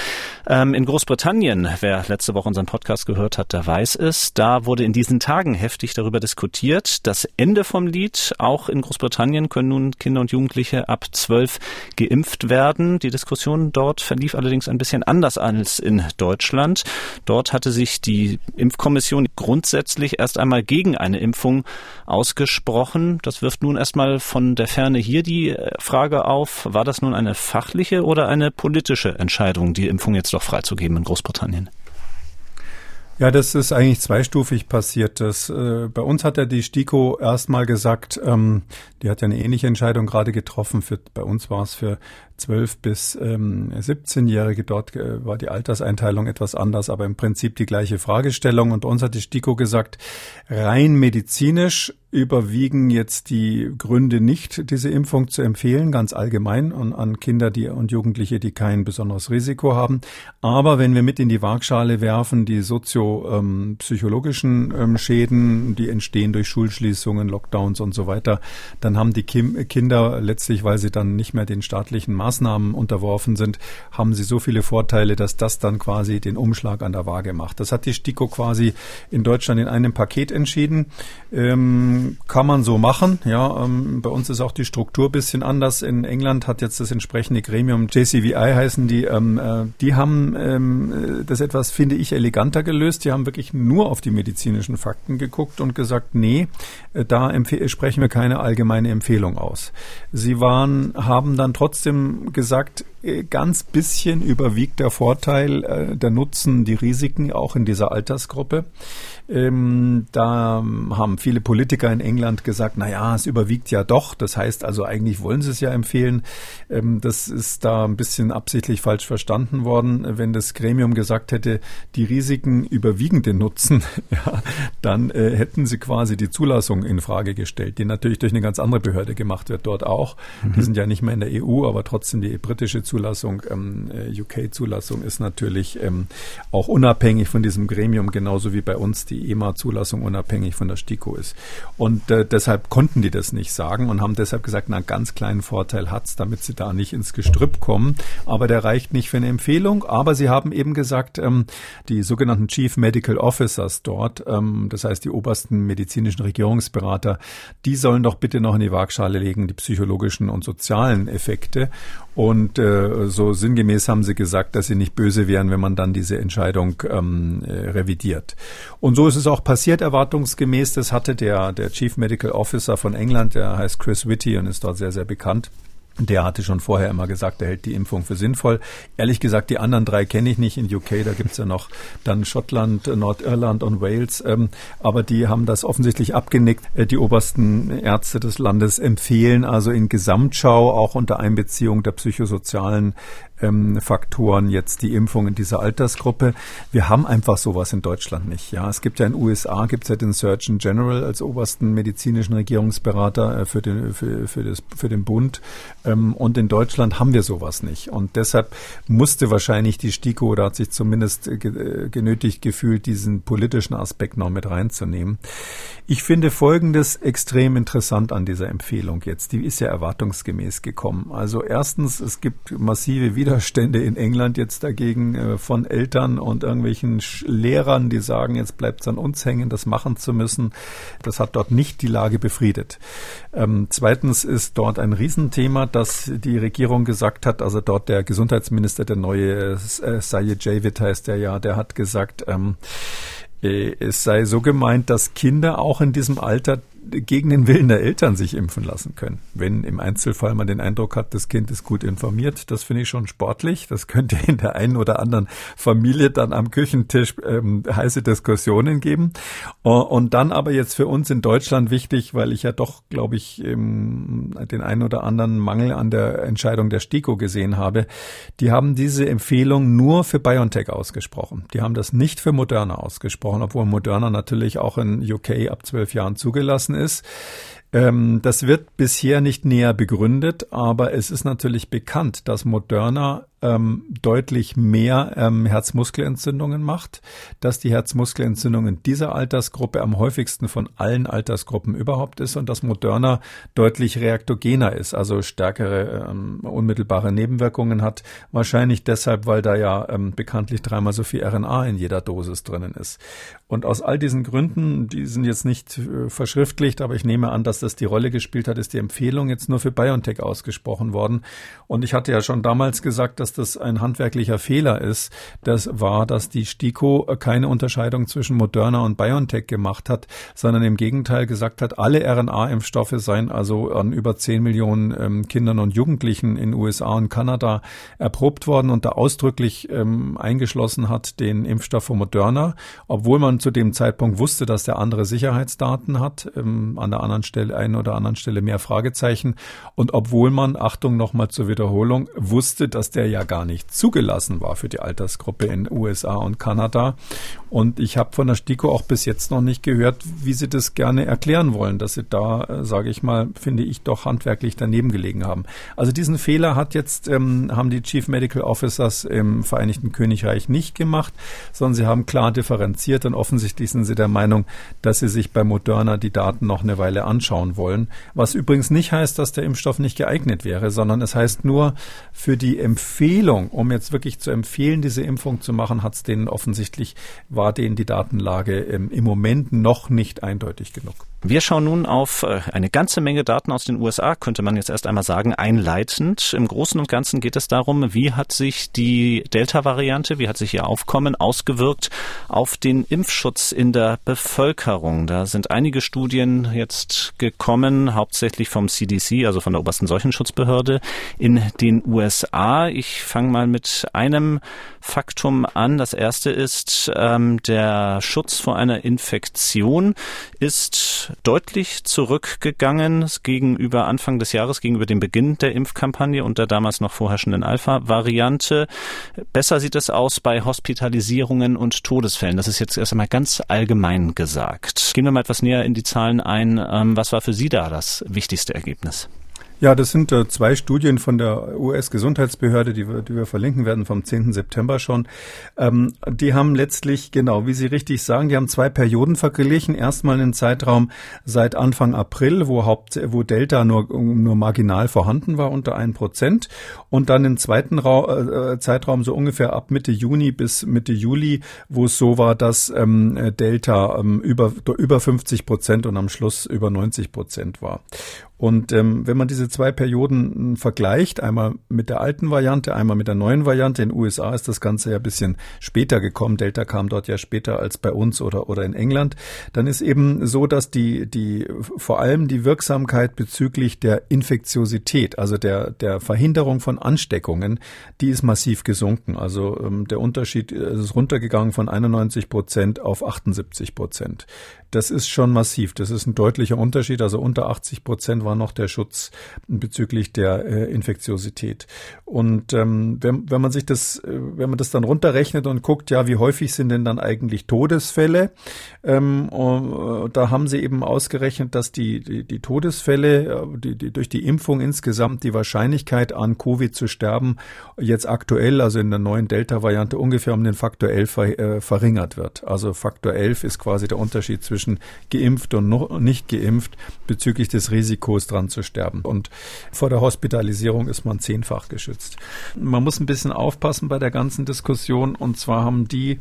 Ähm, in Großbritannien, wer letzte Woche unseren Podcast gehört hat, der weiß es, da wurde in diesen Tagen heftig darüber diskutiert. Das Ende vom Lied, auch in Großbritannien können nun Kinder und Jugendliche ab zwölf geimpft werden. Die Diskussion dort verlief allerdings ein bisschen anders als in Deutschland. Dort hatte sich die Impfkommission grundsätzlich erst einmal gegen eine Impfung ausgesprochen. Das wirft nun erstmal von der Ferne hier die Frage auf, war das nun ein eine fachliche oder eine politische Entscheidung, die Impfung jetzt doch freizugeben in Großbritannien? Ja, das ist eigentlich zweistufig passiert. Das, äh, bei uns hat ja die STIKO erstmal gesagt, ähm, die hat ja eine ähnliche Entscheidung gerade getroffen. Für, bei uns war es für 12 bis ähm, 17-Jährige. Dort äh, war die Alterseinteilung etwas anders, aber im Prinzip die gleiche Fragestellung. Und uns hat die STIKO gesagt, rein medizinisch überwiegen jetzt die Gründe nicht, diese Impfung zu empfehlen, ganz allgemein an, an Kinder die, und Jugendliche, die kein besonderes Risiko haben. Aber wenn wir mit in die Waagschale werfen, die sozio-psychologischen ähm, ähm, Schäden, die entstehen durch Schulschließungen, Lockdowns und so weiter, dann haben die Kim Kinder letztlich, weil sie dann nicht mehr den staatlichen Maßnahmen unterworfen sind, haben sie so viele Vorteile, dass das dann quasi den Umschlag an der Waage macht. Das hat die STIKO quasi in Deutschland in einem Paket entschieden. Ähm, kann man so machen. Ja, ähm, bei uns ist auch die Struktur bisschen anders. In England hat jetzt das entsprechende Gremium JCVI heißen die. Ähm, äh, die haben ähm, das etwas, finde ich, eleganter gelöst. Die haben wirklich nur auf die medizinischen Fakten geguckt und gesagt, nee, äh, da sprechen wir keine allgemeine Empfehlung aus. Sie waren, haben dann trotzdem gesagt, äh, ganz bisschen überwiegt der Vorteil, äh, der Nutzen, die Risiken auch in dieser Altersgruppe. Ähm, da haben viele Politiker in England gesagt, na ja, es überwiegt ja doch. Das heißt also, eigentlich wollen sie es ja empfehlen. Ähm, das ist da ein bisschen absichtlich falsch verstanden worden. Wenn das Gremium gesagt hätte, die Risiken überwiegen den Nutzen, ja, dann äh, hätten sie quasi die Zulassung in Frage gestellt, die natürlich durch eine ganz andere Behörde gemacht wird, dort auch. Mhm. Die sind ja nicht mehr in der EU, aber trotzdem die britische Zulassung, ähm, äh, UK-Zulassung ist natürlich ähm, auch unabhängig von diesem Gremium, genauso wie bei uns die EMA-Zulassung unabhängig von der STIKO ist. Und äh, deshalb konnten die das nicht sagen und haben deshalb gesagt, na, ganz kleinen Vorteil hat's, damit sie da nicht ins Gestrüpp kommen. Aber der reicht nicht für eine Empfehlung. Aber sie haben eben gesagt, ähm, die sogenannten Chief Medical Officers dort, ähm, das heißt die obersten medizinischen Regierungsberater, die sollen doch bitte noch in die Waagschale legen, die psychologischen und sozialen Effekte. Und äh, so sinngemäß haben sie gesagt, dass sie nicht böse wären, wenn man dann diese Entscheidung ähm, äh, revidiert. Und so ist es auch passiert, erwartungsgemäß. Das hatte der, der Chief Medical Officer von England, der heißt Chris Whitty und ist dort sehr, sehr bekannt Der hatte schon vorher immer gesagt, er hält die Impfung für sinnvoll. Ehrlich gesagt, die anderen drei kenne ich nicht. In UK, da gibt's ja noch dann Schottland, Nordirland und Wales. Ähm, aber die haben das offensichtlich abgenickt. Äh, die obersten Ärzte des Landes empfehlen also in Gesamtschau, auch unter Einbeziehung der psychosozialen ähm, Faktoren jetzt die Impfung in dieser Altersgruppe. Wir haben einfach sowas in Deutschland nicht. Ja, es gibt ja in den USA gibt es ja den Surgeon General als obersten medizinischen Regierungsberater äh, für den für, für, das, für den Bund ähm, und in Deutschland haben wir sowas nicht und deshalb musste wahrscheinlich die STIKO oder hat sich zumindest äh, genötigt gefühlt, diesen politischen Aspekt noch mit reinzunehmen. Ich finde Folgendes extrem interessant an dieser Empfehlung jetzt. Die ist ja erwartungsgemäß gekommen. Also erstens, es gibt massive Widerstände in England jetzt dagegen äh, von Eltern und irgendwelchen Lehrern, die sagen, jetzt bleibt es an uns hängen, das machen zu müssen. Das hat dort nicht die Lage befriedet. Ähm, zweitens ist dort ein Riesenthema, dass die Regierung gesagt hat, also dort der Gesundheitsminister, der neue äh, Sayed Javid heißt der ja, der hat gesagt, ähm, äh, es sei so gemeint, dass Kinder auch in diesem Alter gegen den Willen der Eltern sich impfen lassen können. Wenn im Einzelfall man den Eindruck hat, das Kind ist gut informiert, das finde ich schon sportlich. Das könnte in der einen oder anderen Familie dann am Küchentisch ähm, heiße Diskussionen geben. Und dann aber jetzt für uns in Deutschland wichtig, weil ich ja doch, glaube ich, ähm, den einen oder anderen Mangel an der Entscheidung der STIKO gesehen habe. Die haben diese Empfehlung nur für BioNTech ausgesprochen. Die haben das nicht für Moderna ausgesprochen, obwohl Moderna natürlich auch in UK ab zwölf Jahren zugelassen gewachsen ist. Ähm, das wird bisher nicht näher begründet, aber es ist natürlich bekannt, dass Moderna ähm, deutlich mehr ähm, Herzmuskelentzündungen macht, dass die Herzmuskelentzündung in dieser Altersgruppe am häufigsten von allen Altersgruppen überhaupt ist und dass Moderna deutlich reaktogener ist, also stärkere ähm, unmittelbare Nebenwirkungen hat. Wahrscheinlich deshalb, weil da ja ähm, bekanntlich dreimal so viel RNA in jeder Dosis drinnen ist. Und aus all diesen Gründen, die sind jetzt nicht äh, verschriftlicht, aber ich nehme an, dass das die Rolle gespielt hat, ist die Empfehlung jetzt nur für BioNTech ausgesprochen worden. Und ich hatte ja schon damals gesagt, dass dass das ein handwerklicher Fehler ist, das war, dass die STIKO keine Unterscheidung zwischen Moderna und BioNTech gemacht hat, sondern im Gegenteil gesagt hat, alle RNA-Impfstoffe seien also an über 10 Millionen ähm, Kindern und Jugendlichen in USA und Kanada erprobt worden und da ausdrücklich ähm, eingeschlossen hat den Impfstoff von Moderna, obwohl man zu dem Zeitpunkt wusste, dass der andere Sicherheitsdaten hat, ähm, an der anderen Stelle, einen oder anderen Stelle mehr Fragezeichen. Und obwohl man, Achtung nochmal zur Wiederholung, wusste, dass der ja gar nicht zugelassen war für die Altersgruppe in USA und Kanada. Und ich habe von der STIKO auch bis jetzt noch nicht gehört, wie sie das gerne erklären wollen, dass sie da, äh, sage ich mal, finde ich doch handwerklich daneben gelegen haben. Also diesen Fehler hat jetzt ähm, haben die Chief Medical Officers im Vereinigten Königreich nicht gemacht, sondern sie haben klar differenziert und offensichtlich sind sie der Meinung, dass sie sich bei Moderna die Daten noch eine Weile anschauen wollen. Was übrigens nicht heißt, dass der Impfstoff nicht geeignet wäre, sondern es heißt nur für die Empfehlung Empfehlung, um jetzt wirklich zu empfehlen, diese Impfung zu machen, hat es denen offensichtlich, war denen die Datenlage ähm, im Moment noch nicht eindeutig genug. Wir schauen nun auf äh, eine ganze Menge Daten aus den USA, könnte man jetzt erst einmal sagen, einleitend. Im Großen und Ganzen geht es darum, wie hat sich die Delta-Variante, wie hat sich ihr Aufkommen ausgewirkt auf den Impfschutz in der Bevölkerung. Da sind einige Studien jetzt gekommen, hauptsächlich vom CDC, also von der obersten Seuchenschutzbehörde in den USA. Ich fange mal mit einem Faktum an. Das erste ist, ähm, der Schutz vor einer Infektion ist deutlich zurückgegangen gegenüber Anfang des Jahres, gegenüber dem Beginn der Impfkampagne und der damals noch vorherrschenden Alpha-Variante. Besser sieht es aus bei Hospitalisierungen und Todesfällen. Das ist jetzt erst einmal ganz allgemein gesagt. Gehen wir mal etwas näher in die Zahlen ein. Ähm, was war für Sie da das wichtigste Ergebnis? Ja, das sind äh, zwei Studien von der US-Gesundheitsbehörde, die wir, die wir verlinken werden vom 10. September schon. Ähm, die haben letztlich, genau, wie Sie richtig sagen, die haben zwei Perioden verglichen. Erstmal einen Zeitraum seit Anfang April, wo Haupt, wo Delta nur, nur marginal vorhanden war, unter ein Prozent. Und dann den zweiten Ra äh, Zeitraum so ungefähr ab Mitte Juni bis Mitte Juli, wo es so war, dass ähm, Delta ähm, über, über 50 Prozent und am Schluss über 90 Prozent war. Und ähm, wenn man diese zwei Perioden vergleicht, einmal mit der alten Variante, einmal mit der neuen Variante. In den USA ist das Ganze ja ein bisschen später gekommen. Delta kam dort ja später als bei uns oder, oder in England. Dann ist eben so, dass die, die, vor allem die Wirksamkeit bezüglich der Infektiosität, also der, der Verhinderung von Ansteckungen, die ist massiv gesunken. Also ähm, der Unterschied ist runtergegangen von 91 Prozent auf 78 Prozent. Das ist schon massiv. Das ist ein deutlicher Unterschied. Also unter 80 Prozent war noch der Schutz bezüglich der äh, Infektiosität. Und ähm, wenn, wenn man sich das, äh, wenn man das dann runterrechnet und guckt, ja, wie häufig sind denn dann eigentlich Todesfälle? Ähm, äh, da haben sie eben ausgerechnet, dass die, die, die Todesfälle, äh, die, die, durch die Impfung insgesamt die Wahrscheinlichkeit an Covid zu sterben jetzt aktuell, also in der neuen Delta-Variante ungefähr um den Faktor 11 ver, äh, verringert wird. Also Faktor 11 ist quasi der Unterschied zwischen zwischen geimpft und noch nicht geimpft bezüglich des Risikos dran zu sterben. Und vor der Hospitalisierung ist man zehnfach geschützt. Man muss ein bisschen aufpassen bei der ganzen Diskussion. Und zwar haben die,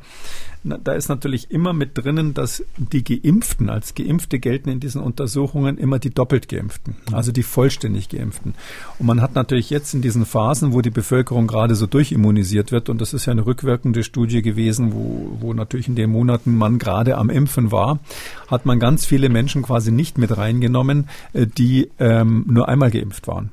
da ist natürlich immer mit drinnen, dass die Geimpften als Geimpfte gelten in diesen Untersuchungen immer die doppelt Geimpften, also die vollständig Geimpften. Und man hat natürlich jetzt in diesen Phasen, wo die Bevölkerung gerade so durchimmunisiert wird, und das ist ja eine rückwirkende Studie gewesen, wo, wo natürlich in den Monaten man gerade am Impfen war, hat man ganz viele Menschen quasi nicht mit reingenommen, äh, die ähm, nur einmal geimpft waren.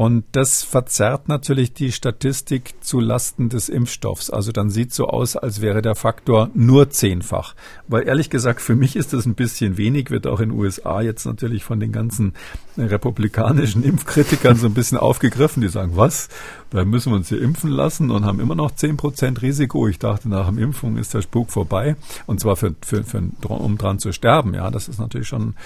Und das verzerrt natürlich die Statistik zu Lasten des Impfstoffs. Also dann sieht so aus, als wäre der Faktor nur zehnfach. Weil ehrlich gesagt, für mich ist das ein bisschen wenig, wird auch in den USA jetzt natürlich von den ganzen republikanischen Impfkritikern so ein bisschen aufgegriffen. Die sagen, was? Da müssen wir uns hier impfen lassen und haben immer noch zehn Prozent Risiko. Ich dachte, nach der Impfung ist der Spuk vorbei. Und zwar für, für, für, um dran zu sterben. Ja, das ist natürlich schon,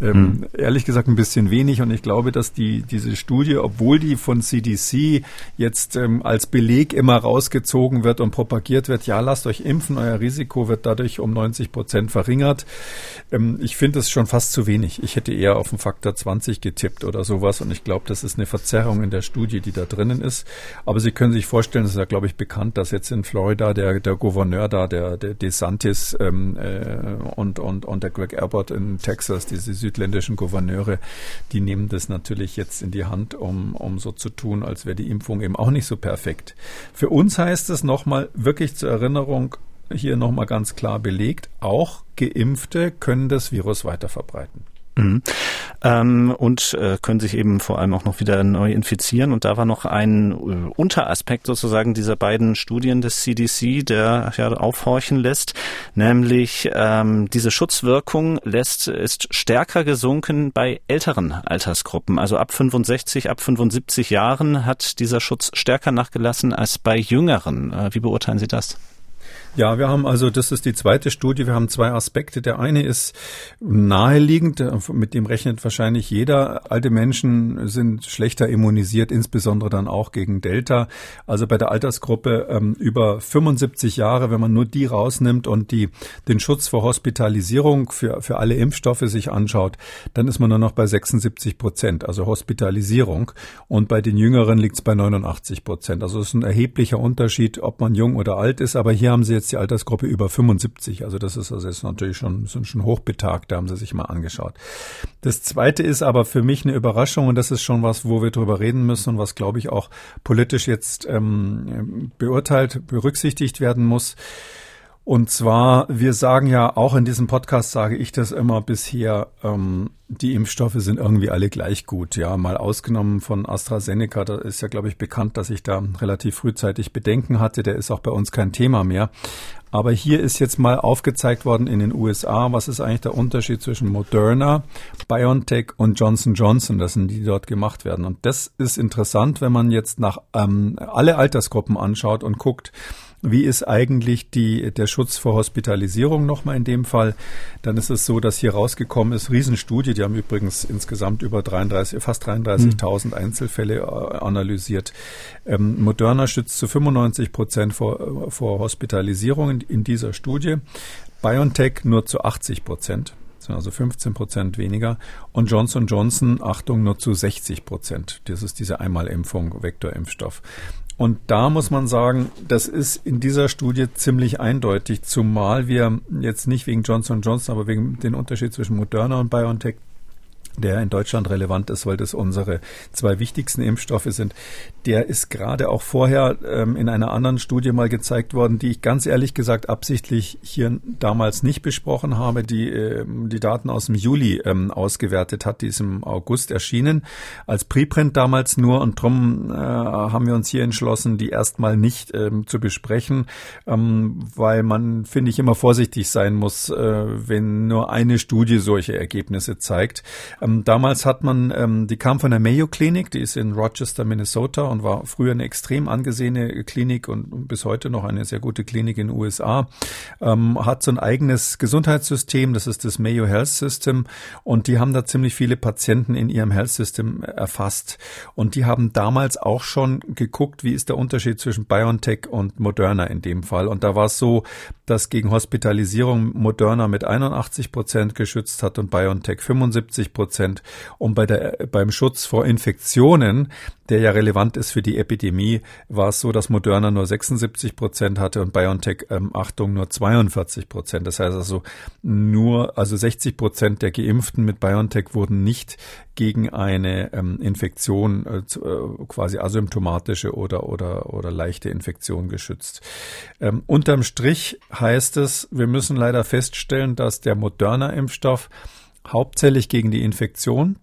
ähm, hm. ehrlich gesagt, ein bisschen wenig. Und ich glaube, dass die, diese Studie, obwohl obwohl die von CDC jetzt ähm, als Beleg immer rausgezogen wird und propagiert wird, ja, lasst euch impfen, euer Risiko wird dadurch um 90 Prozent verringert. Ähm, ich finde es schon fast zu wenig. Ich hätte eher auf einen Faktor 20 getippt oder sowas und ich glaube, das ist eine Verzerrung in der Studie, die da drinnen ist. Aber Sie können sich vorstellen, es ist ja, glaube ich, bekannt, dass jetzt in Florida der, der Gouverneur da, der, der DeSantis ähm, äh, und, und, und der Greg Abbott in Texas, diese südländischen Gouverneure, die nehmen das natürlich jetzt in die Hand, um um, so zu tun, als wäre die Impfung eben auch nicht so perfekt. Für uns heißt es nochmal wirklich zur Erinnerung, hier nochmal ganz klar belegt, auch Geimpfte können das Virus weiter verbreiten. Mhm. Ähm, und äh, können sich eben vor allem auch noch wieder neu infizieren. Und da war noch ein äh, Unteraspekt sozusagen dieser beiden Studien des CDC, der ja aufhorchen lässt, nämlich ähm, diese Schutzwirkung lässt ist stärker gesunken bei älteren Altersgruppen. Also ab 65, ab 75 Jahren hat dieser Schutz stärker nachgelassen als bei jüngeren. Äh, wie beurteilen Sie das? Ja, wir haben also, das ist die zweite Studie, wir haben zwei Aspekte. Der eine ist naheliegend, mit dem rechnet wahrscheinlich jeder. Alte Menschen sind schlechter immunisiert, insbesondere dann auch gegen Delta. Also bei der Altersgruppe ähm, über 75 Jahre, wenn man nur die rausnimmt und die, den Schutz vor Hospitalisierung für, für alle Impfstoffe sich anschaut, dann ist man nur noch bei 76 Prozent, also Hospitalisierung. Und bei den Jüngeren liegt es bei 89 Prozent. Also es ist ein erheblicher Unterschied, ob man jung oder alt ist. Aber hier haben sie jetzt jetzt die Altersgruppe über 75. Also das ist also jetzt natürlich schon, sind schon hochbetagt, da haben sie sich mal angeschaut. Das zweite ist aber für mich eine Überraschung und das ist schon was, wo wir drüber reden müssen und was, glaube ich, auch politisch jetzt ähm, beurteilt, berücksichtigt werden muss. Und zwar, wir sagen ja auch in diesem Podcast, sage ich das immer bisher, ähm, die Impfstoffe sind irgendwie alle gleich gut. Ja, mal ausgenommen von AstraZeneca, da ist ja, glaube ich, bekannt, dass ich da relativ frühzeitig Bedenken hatte. Der ist auch bei uns kein Thema mehr. Aber hier ist jetzt mal aufgezeigt worden in den USA, was ist eigentlich der Unterschied zwischen Moderna, BioNTech und Johnson Johnson. Das sind die, die dort gemacht werden. Und das ist interessant, wenn man jetzt nach ähm, alle Altersgruppen anschaut und guckt, wie ist eigentlich die, der Schutz vor Hospitalisierung nochmal in dem Fall? Dann ist es so, dass hier rausgekommen ist, Riesenstudie, die haben übrigens insgesamt über 33, fast 33.000 mhm. Einzelfälle äh, analysiert. Ähm, Moderna schützt zu 95 Prozent vor, vor Hospitalisierung in, in dieser Studie. BioNTech nur zu 80 Prozent also 15 Prozent weniger. Und Johnson Johnson, Achtung, nur zu 60 Prozent. Das ist diese Einmalimpfung, Vektorimpfstoff. Und da muss man sagen, das ist in dieser Studie ziemlich eindeutig, zumal wir jetzt nicht wegen Johnson Johnson, aber wegen dem Unterschied zwischen Moderna und BioNTech der in Deutschland relevant ist, weil das unsere zwei wichtigsten Impfstoffe sind. Der ist gerade auch vorher ähm, in einer anderen Studie mal gezeigt worden, die ich ganz ehrlich gesagt absichtlich hier damals nicht besprochen habe, die äh, die Daten aus dem Juli ähm, ausgewertet hat. Die ist im August erschienen als Preprint damals nur und drum äh, haben wir uns hier entschlossen, die erstmal nicht ähm, zu besprechen, ähm, weil man, finde ich, immer vorsichtig sein muss, äh, wenn nur eine Studie solche Ergebnisse zeigt. Ähm, damals hat man, ähm, die kam von der Mayo Klinik, die ist in Rochester, Minnesota und war früher eine extrem angesehene Klinik und bis heute noch eine sehr gute Klinik in den USA. Ähm, hat so ein eigenes Gesundheitssystem, das ist das Mayo Health System und die haben da ziemlich viele Patienten in ihrem Health System erfasst. Und die haben damals auch schon geguckt, wie ist der Unterschied zwischen BioNTech und Moderna in dem Fall. Und da war es so, dass gegen Hospitalisierung Moderna mit 81 Prozent geschützt hat und BioNTech 75 Prozent. Prozent. Und bei der, beim Schutz vor Infektionen, der ja relevant ist für die Epidemie, war es so, dass Moderna nur 76 Prozent hatte und BioNTech, ähm, Achtung, nur 42 Prozent. Das heißt also nur, also 60 Prozent der Geimpften mit BioNTech wurden nicht gegen eine ähm, Infektion, äh, äh, quasi asymptomatische oder, oder, oder leichte Infektion geschützt. Ähm, unterm Strich heißt es, wir müssen leider feststellen, dass der Moderna-Impfstoff hauptsächlich gegen die Infektion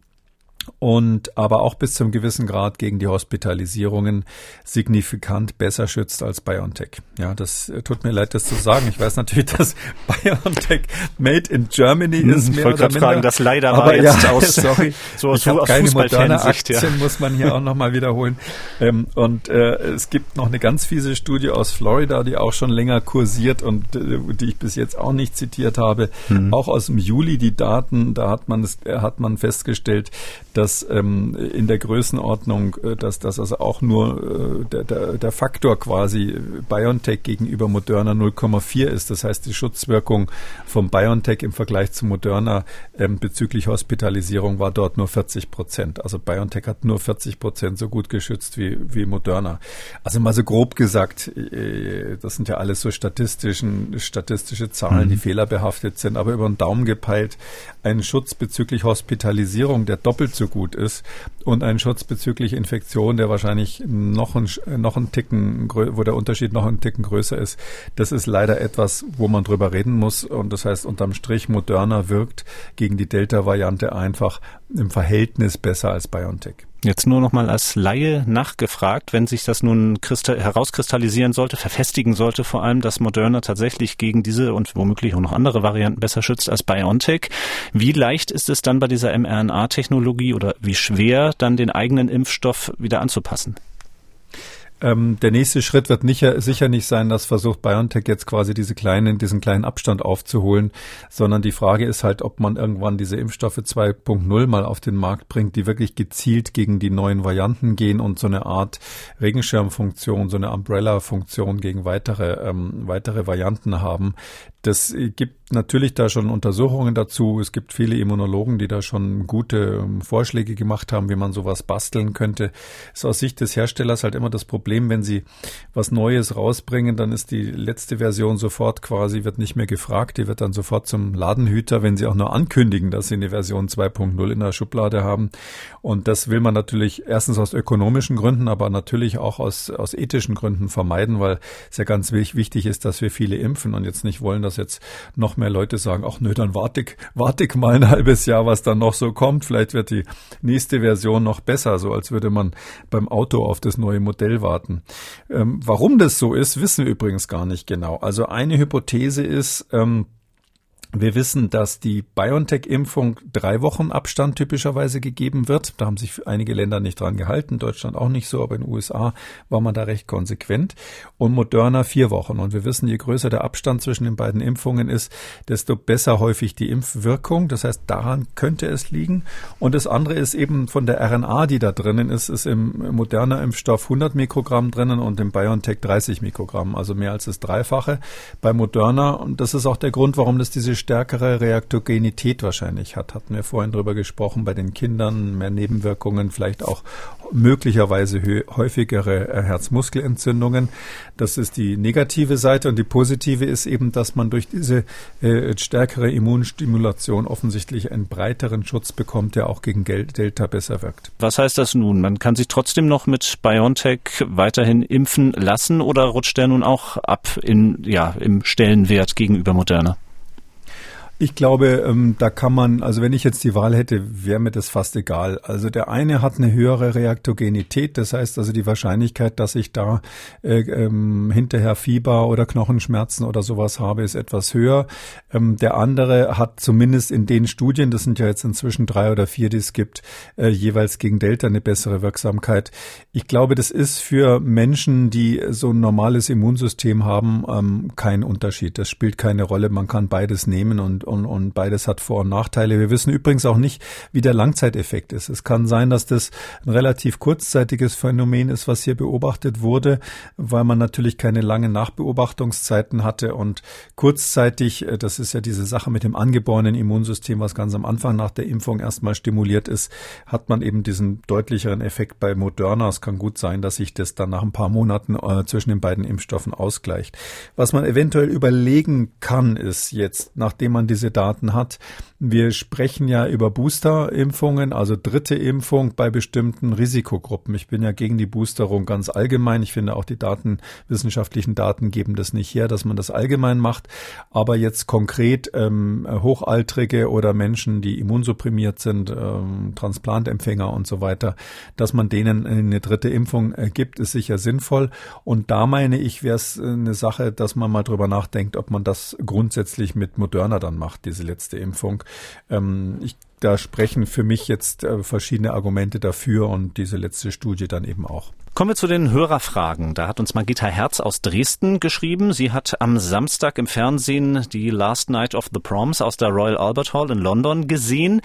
und aber auch bis zum gewissen Grad gegen die Hospitalisierungen signifikant besser schützt als BioNTech. Ja, das äh, tut mir leid, das zu sagen. Ich weiß natürlich, dass BioNTech made in Germany hm, ist. Ich wollte gerade fragen, das leider aber war jetzt ja, aus, sorry, so aus, ich aus keine moderne Aktien, ja. muss man hier auch nochmal wiederholen. Ähm, und äh, es gibt noch eine ganz fiese Studie aus Florida, die auch schon länger kursiert und äh, die ich bis jetzt auch nicht zitiert habe. Hm. Auch aus dem Juli die Daten, da hat man, hat man festgestellt, dass ähm, in der Größenordnung, äh, dass das also auch nur äh, der, der, der Faktor quasi BioNTech gegenüber Moderna 0,4 ist. Das heißt, die Schutzwirkung von BioNTech im Vergleich zu Moderna ähm, bezüglich Hospitalisierung war dort nur 40 Prozent. Also BioNTech hat nur 40 Prozent so gut geschützt wie, wie Moderna. Also mal so grob gesagt, äh, das sind ja alles so statistischen, statistische Zahlen, mhm. die fehlerbehaftet sind, aber über den Daumen gepeilt, ein Schutz bezüglich Hospitalisierung, der doppelt so gut ist und ein Schutz bezüglich Infektion, der wahrscheinlich noch ein, noch ein Ticken, wo der Unterschied noch ein Ticken größer ist. Das ist leider etwas, wo man drüber reden muss. Und das heißt, unterm Strich, Moderna wirkt gegen die Delta-Variante einfach im Verhältnis besser als BioNTech. Jetzt nur noch mal als Laie nachgefragt, wenn sich das nun herauskristallisieren sollte, verfestigen sollte vor allem, dass Moderna tatsächlich gegen diese und womöglich auch noch andere Varianten besser schützt als BioNTech. Wie leicht ist es dann bei dieser mRNA-Technologie oder wie schwer dann den eigenen Impfstoff wieder anzupassen? Ähm, der nächste Schritt wird nicht, sicher nicht sein, dass versucht BioNTech jetzt quasi diese kleinen, diesen kleinen Abstand aufzuholen, sondern die Frage ist halt, ob man irgendwann diese Impfstoffe 2.0 mal auf den Markt bringt, die wirklich gezielt gegen die neuen Varianten gehen und so eine Art Regenschirmfunktion, so eine Umbrella-Funktion gegen weitere, ähm, weitere Varianten haben. Das gibt natürlich da schon Untersuchungen dazu. Es gibt viele Immunologen, die da schon gute ähm, Vorschläge gemacht haben, wie man sowas basteln könnte. Ist aus Sicht des Herstellers halt immer das Problem, wenn sie was Neues rausbringen, dann ist die letzte Version sofort quasi, wird nicht mehr gefragt, die wird dann sofort zum Ladenhüter, wenn sie auch nur ankündigen, dass sie eine Version 2.0 in der Schublade haben. Und das will man natürlich erstens aus ökonomischen Gründen, aber natürlich auch aus, aus ethischen Gründen vermeiden, weil es ja ganz wichtig ist, dass wir viele impfen und jetzt nicht wollen, dass jetzt noch mehr Leute sagen, ach nö, dann warte ich, warte ich mal ein halbes Jahr, was dann noch so kommt. Vielleicht wird die nächste Version noch besser, so als würde man beim Auto auf das neue Modell warten. Ähm, warum das so ist, wissen wir übrigens gar nicht genau. Also eine Hypothese ist, ähm, wir wissen, dass die BioNTech-Impfung drei Wochen Abstand typischerweise gegeben wird. Da haben sich einige Länder nicht dran gehalten, Deutschland auch nicht so, aber in den USA war man da recht konsequent. Und Moderna vier Wochen. Und wir wissen, je größer der Abstand zwischen den beiden Impfungen ist, desto besser häufig die Impfwirkung. Das heißt, daran könnte es liegen. Und das andere ist eben von der RNA, die da drinnen ist, ist im Moderna-Impfstoff 100 Mikrogramm drinnen und im BioNTech 30 Mikrogramm, also mehr als das Dreifache bei Moderna. Und das ist auch der Grund, warum das diese stärkere Reaktogenität wahrscheinlich hat. Hatten wir vorhin drüber gesprochen, bei den Kindern mehr Nebenwirkungen, vielleicht auch möglicherweise häufigere äh, Herzmuskelentzündungen. Das ist die negative Seite und die positive ist eben, dass man durch diese äh, stärkere Immunstimulation offensichtlich einen breiteren Schutz bekommt, der auch gegen Delta besser wirkt. Was heißt das nun? Man kann sich trotzdem noch mit BioNTech weiterhin impfen lassen oder rutscht der nun auch ab in, ja, im Stellenwert gegenüber Moderna? Ich glaube, ähm, da kann man, also wenn ich jetzt die Wahl hätte, wäre mir das fast egal. Also der eine hat eine höhere Reaktogenität, das heißt also die Wahrscheinlichkeit, dass ich da äh, ähm, hinterher Fieber oder Knochenschmerzen oder sowas habe, ist etwas höher. Ähm, der andere hat zumindest in den Studien, das sind ja jetzt inzwischen drei oder vier, die es gibt, äh, jeweils gegen Delta eine bessere Wirksamkeit. Ich glaube, das ist für Menschen, die so ein normales Immunsystem haben, ähm, kein Unterschied. Das spielt keine Rolle. Man kann beides nehmen und und, und beides hat Vor- und Nachteile. Wir wissen übrigens auch nicht, wie der Langzeiteffekt ist. Es kann sein, dass das ein relativ kurzzeitiges Phänomen ist, was hier beobachtet wurde, weil man natürlich keine langen Nachbeobachtungszeiten hatte und kurzzeitig, äh, das ist ja diese Sache mit dem angeborenen Immunsystem, was ganz am Anfang nach der Impfung erstmal stimuliert ist, hat man eben diesen deutlicheren Effekt bei Moderna. Es kann gut sein, dass sich das dann nach ein paar Monaten äh, zwischen den beiden Impfstoffen ausgleicht. Was man eventuell überlegen kann, ist jetzt, nachdem man diese diese Daten hat. Wir sprechen ja über Boosterimpfungen, also dritte Impfung bei bestimmten Risikogruppen. Ich bin ja gegen die Boosterung ganz allgemein. Ich finde auch die Daten, wissenschaftlichen Daten geben das nicht her, dass man das allgemein macht. Aber jetzt konkret ähm, Hochaltrige oder Menschen, die immunsupprimiert sind, ähm, Transplantempfänger und so weiter, dass man denen eine dritte Impfung äh, gibt, ist sicher sinnvoll. Und da meine ich, wäre es eine Sache, dass man mal drüber nachdenkt, ob man das grundsätzlich mit Moderna dann macht, diese letzte Impfung. Ähm, ich, da sprechen für mich jetzt äh, verschiedene Argumente dafür und diese letzte Studie dann eben auch. Kommen wir zu den Hörerfragen. Da hat uns Margita Herz aus Dresden geschrieben. Sie hat am Samstag im Fernsehen die Last Night of the Proms aus der Royal Albert Hall in London gesehen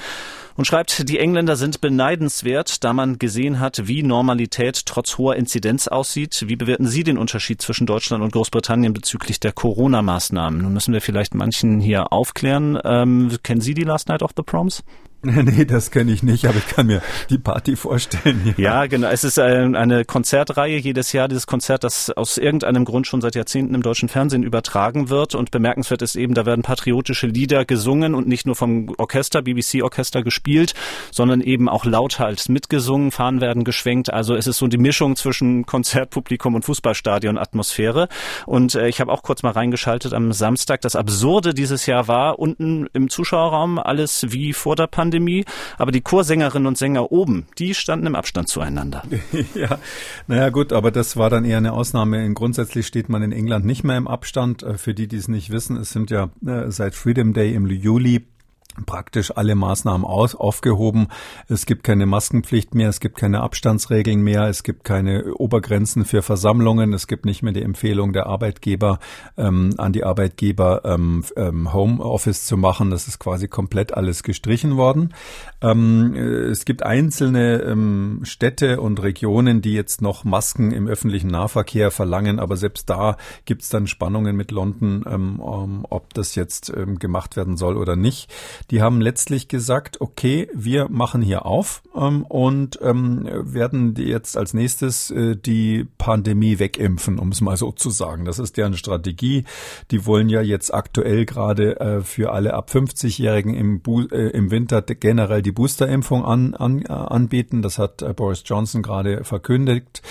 und schreibt, die Engländer sind beneidenswert, da man gesehen hat, wie Normalität trotz hoher Inzidenz aussieht. Wie bewerten Sie den Unterschied zwischen Deutschland und Großbritannien bezüglich der Corona-Maßnahmen? Nun müssen wir vielleicht manchen hier aufklären. Ähm, kennen Sie die Last Night of the Proms? Nee, das kenne ich nicht, aber ich kann mir die Party vorstellen. Ja, ja genau. Es ist eine Konzertreihe jedes Jahr, dieses Konzert, das aus irgendeinem Grund schon seit Jahrzehnten im deutschen Fernsehen übertragen wird. Und bemerkenswert ist eben, da werden patriotische Lieder gesungen und nicht nur vom Orchester, BBC-Orchester gespielt, sondern eben auch lauthals mitgesungen, Fahnen werden geschwenkt. Also es ist so die Mischung zwischen Konzertpublikum und Fußballstadion-Atmosphäre. Und äh, ich habe auch kurz mal reingeschaltet am Samstag. Das Absurde dieses Jahr war, unten im Zuschauerraum alles wie vor der Pandemie Pandemie, aber die Chorsängerinnen und Sänger oben, die standen im Abstand zueinander. ja, naja gut, aber das war dann eher eine Ausnahme. Grundsätzlich steht man in England nicht mehr im Abstand. Äh, für die, die es nicht wissen, es sind ja äh, seit Freedom Day im Juli praktisch alle Maßnahmen aus, aufgehoben. Es gibt keine Maskenpflicht mehr, es gibt keine Abstandsregeln mehr, es gibt keine Obergrenzen für Versammlungen, es gibt nicht mehr die Empfehlung der Arbeitgeber ähm, an die Arbeitgeber ähm, ähm, Homeoffice zu machen. Das ist quasi komplett alles gestrichen worden. Ähm, äh, es gibt einzelne ähm, Städte und Regionen, die jetzt noch Masken im öffentlichen Nahverkehr verlangen, aber selbst da gibt es dann Spannungen mit London, ähm, ob das jetzt gemacht werden soll oder nicht. Die haben letztlich gesagt, okay, wir machen hier auf ähm, und ähm, werden jetzt als nächstes äh, die Pandemie wegimpfen, um es mal so zu sagen. Das ist deren Strategie. Die wollen ja jetzt aktuell gerade äh, für alle ab 50-Jährigen im, äh, im Winter generell die Boosterimpfung an, an, äh, anbieten. Das hat äh, Boris Johnson gerade verkündigt.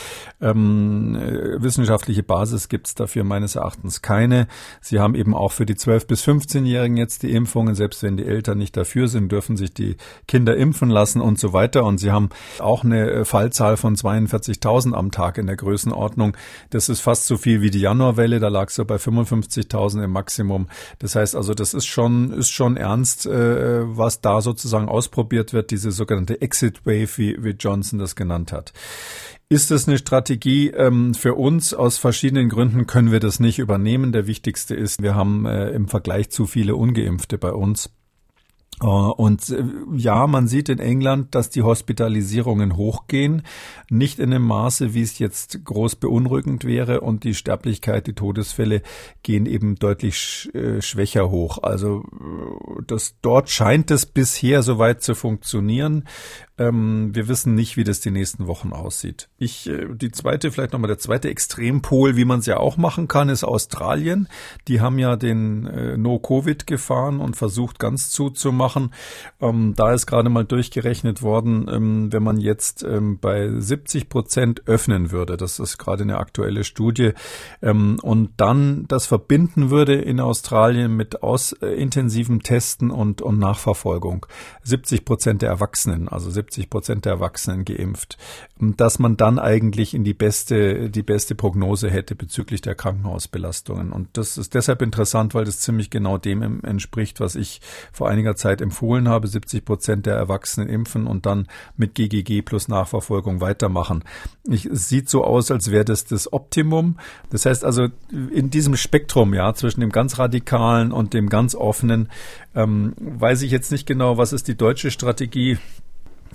Ähm, äh, wissenschaftliche Basis gibt es dafür meines Erachtens keine. Sie haben eben auch für die 12- bis 15-Jährigen jetzt die Impfungen, selbst wenn die Eltern nicht dafür sind, dürfen sich die Kinder impfen lassen und so weiter. Und sie haben auch eine äh, Fallzahl von 42.000 am Tag in der Größenordnung. Das ist fast so viel wie die Januarwelle. Da lag es so bei 55.000 im Maximum. Das heißt also, das ist schon, ist schon ernst, äh, was da sozusagen ausprobiert wird, diese sogenannte Exit Wave, wie, wie Johnson das genannt hat. Ist das eine Strategie ähm, für uns? Aus verschiedenen Gründen können wir das nicht übernehmen. Der wichtigste ist, wir haben äh, im Vergleich zu viele Ungeimpfte bei uns. Äh, und äh, ja, man sieht in England, dass die Hospitalisierungen hochgehen, nicht in dem Maße, wie es jetzt groß beunruhigend wäre, und die Sterblichkeit, die Todesfälle gehen eben deutlich äh, schwächer hoch. Also das dort scheint es bisher soweit zu funktionieren. Ähm, wir wissen nicht, wie das die nächsten Wochen aussieht. Ich, äh, die zweite, vielleicht nochmal der zweite Extrempol, wie man es ja auch machen kann, ist Australien. Die haben ja den äh, No-Covid gefahren und versucht ganz zuzumachen. Ähm, da ist gerade mal durchgerechnet worden, ähm, wenn man jetzt ähm, bei 70 Prozent öffnen würde, das ist gerade eine aktuelle Studie, ähm, und dann das verbinden würde in Australien mit aus äh, intensivem Testen und, und Nachverfolgung. 70 Prozent der Erwachsenen, also 70 Prozent der Erwachsenen geimpft, dass man dann eigentlich in die beste, die beste Prognose hätte bezüglich der Krankenhausbelastungen. Und das ist deshalb interessant, weil das ziemlich genau dem entspricht, was ich vor einiger Zeit empfohlen habe. 70 Prozent der Erwachsenen impfen und dann mit GGG plus Nachverfolgung weitermachen. Ich, es sieht so aus, als wäre das das Optimum. Das heißt also, in diesem Spektrum, ja, zwischen dem ganz radikalen und dem ganz offenen, ähm, weiß ich jetzt nicht genau, was ist die deutsche Strategie.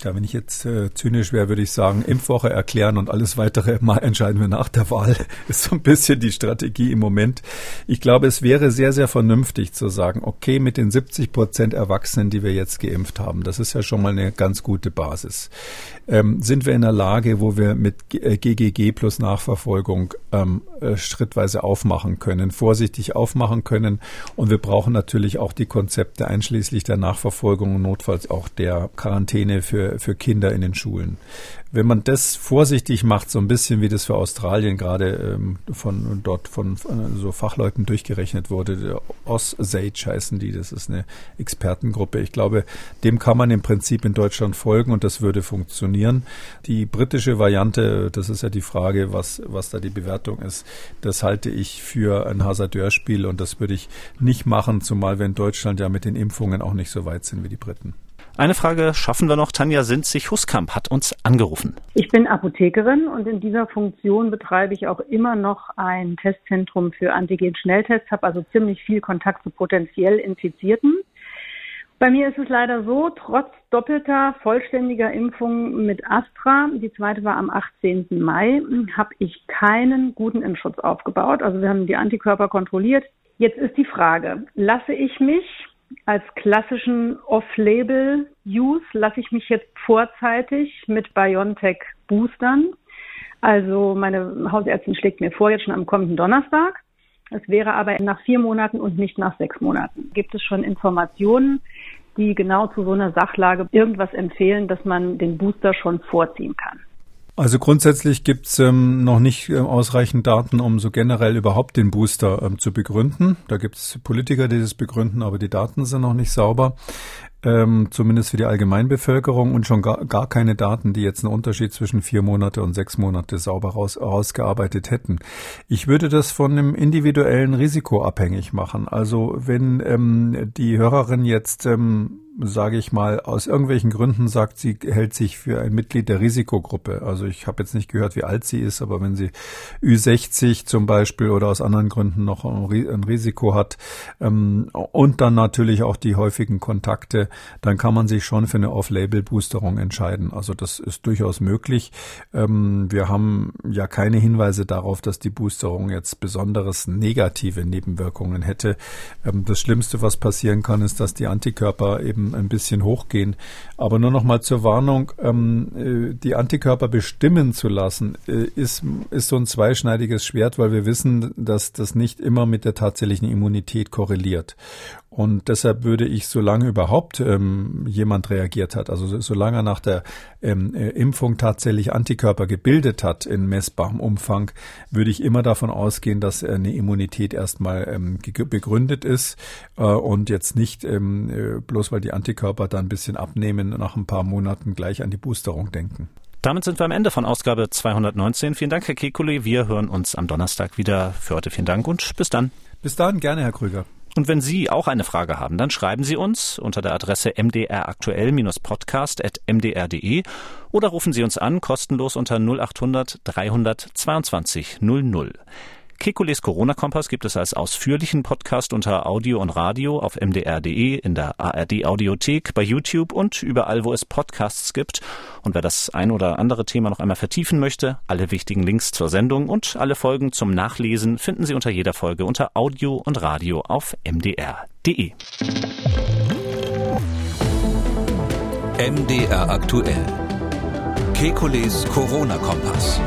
Ja, wenn ich jetzt äh, zynisch wäre, würde ich sagen, Impfwoche erklären und alles weitere mal entscheiden wir nach der Wahl. Ist so ein bisschen die Strategie im Moment. Ich glaube, es wäre sehr, sehr vernünftig zu sagen, okay, mit den 70 Prozent Erwachsenen, die wir jetzt geimpft haben, das ist ja schon mal eine ganz gute Basis. Ähm, sind wir in der Lage, wo wir mit GGG äh, plus Nachverfolgung ähm, äh, schrittweise aufmachen können, vorsichtig aufmachen können. Und wir brauchen natürlich auch die Konzepte einschließlich der Nachverfolgung und notfalls auch der Quarantäne für für, Kinder in den Schulen. Wenn man das vorsichtig macht, so ein bisschen wie das für Australien gerade ähm, von dort von äh, so Fachleuten durchgerechnet wurde, OSSAGE heißen die, das ist eine Expertengruppe. Ich glaube, dem kann man im Prinzip in Deutschland folgen und das würde funktionieren. Die britische Variante, das ist ja die Frage, was, was da die Bewertung ist, das halte ich für ein Hasardeurspiel und das würde ich nicht machen, zumal wir in Deutschland ja mit den Impfungen auch nicht so weit sind wie die Briten. Eine Frage schaffen wir noch. Tanja Sinzig-Huskamp hat uns angerufen. Ich bin Apothekerin und in dieser Funktion betreibe ich auch immer noch ein Testzentrum für Antigen-Schnelltests, habe also ziemlich viel Kontakt zu potenziell Infizierten. Bei mir ist es leider so, trotz doppelter vollständiger Impfung mit Astra, die zweite war am 18. Mai, habe ich keinen guten Impfschutz aufgebaut. Also wir haben die Antikörper kontrolliert. Jetzt ist die Frage, lasse ich mich als klassischen Off-Label-Use lasse ich mich jetzt vorzeitig mit BioNTech boostern. Also meine Hausärztin schlägt mir vor, jetzt schon am kommenden Donnerstag. Es wäre aber nach vier Monaten und nicht nach sechs Monaten. Gibt es schon Informationen, die genau zu so einer Sachlage irgendwas empfehlen, dass man den Booster schon vorziehen kann? Also grundsätzlich gibt's ähm, noch nicht äh, ausreichend Daten, um so generell überhaupt den Booster ähm, zu begründen. Da gibt's Politiker, die das begründen, aber die Daten sind noch nicht sauber. Ähm, zumindest für die Allgemeinbevölkerung und schon gar, gar keine Daten, die jetzt einen Unterschied zwischen vier Monate und sechs Monate sauber raus, rausgearbeitet hätten. Ich würde das von einem individuellen Risiko abhängig machen. Also wenn ähm, die Hörerin jetzt ähm, sage ich mal, aus irgendwelchen Gründen sagt, sie hält sich für ein Mitglied der Risikogruppe. Also ich habe jetzt nicht gehört, wie alt sie ist, aber wenn sie Ü60 zum Beispiel oder aus anderen Gründen noch ein Risiko hat ähm, und dann natürlich auch die häufigen Kontakte, dann kann man sich schon für eine Off-Label-Boosterung entscheiden. Also das ist durchaus möglich. Ähm, wir haben ja keine Hinweise darauf, dass die Boosterung jetzt besonderes negative Nebenwirkungen hätte. Ähm, das Schlimmste, was passieren kann, ist, dass die Antikörper eben ein bisschen hochgehen. Aber nur noch mal zur Warnung, ähm, äh, die Antikörper bestimmen zu lassen, äh, ist, ist so ein zweischneidiges Schwert, weil wir wissen, dass das nicht immer mit der tatsächlichen Immunität korreliert. Und deshalb würde ich, solange überhaupt ähm, jemand reagiert hat, also solange er nach der ähm, äh, Impfung tatsächlich Antikörper gebildet hat in messbarem Umfang, würde ich immer davon ausgehen, dass eine Immunität erstmal ähm, begründet ist äh, und jetzt nicht ähm, äh, bloß weil die Antikörper dann ein bisschen abnehmen, nach ein paar Monaten gleich an die Boosterung denken. Damit sind wir am Ende von Ausgabe 219. Vielen Dank, Herr Kekulé. Wir hören uns am Donnerstag wieder. Für heute vielen Dank und bis dann. Bis dann, gerne, Herr Krüger. Und wenn Sie auch eine Frage haben, dann schreiben Sie uns unter der Adresse mdraktuell-podcast.mdr.de oder rufen Sie uns an kostenlos unter 0800 322 00. Kekules Corona-Kompass gibt es als ausführlichen Podcast unter Audio und Radio auf mdr.de, in der ARD-Audiothek, bei YouTube und überall, wo es Podcasts gibt. Und wer das ein oder andere Thema noch einmal vertiefen möchte, alle wichtigen Links zur Sendung und alle Folgen zum Nachlesen finden Sie unter jeder Folge unter Audio und Radio auf mdr.de. MDR aktuell. Kekules Corona-Kompass.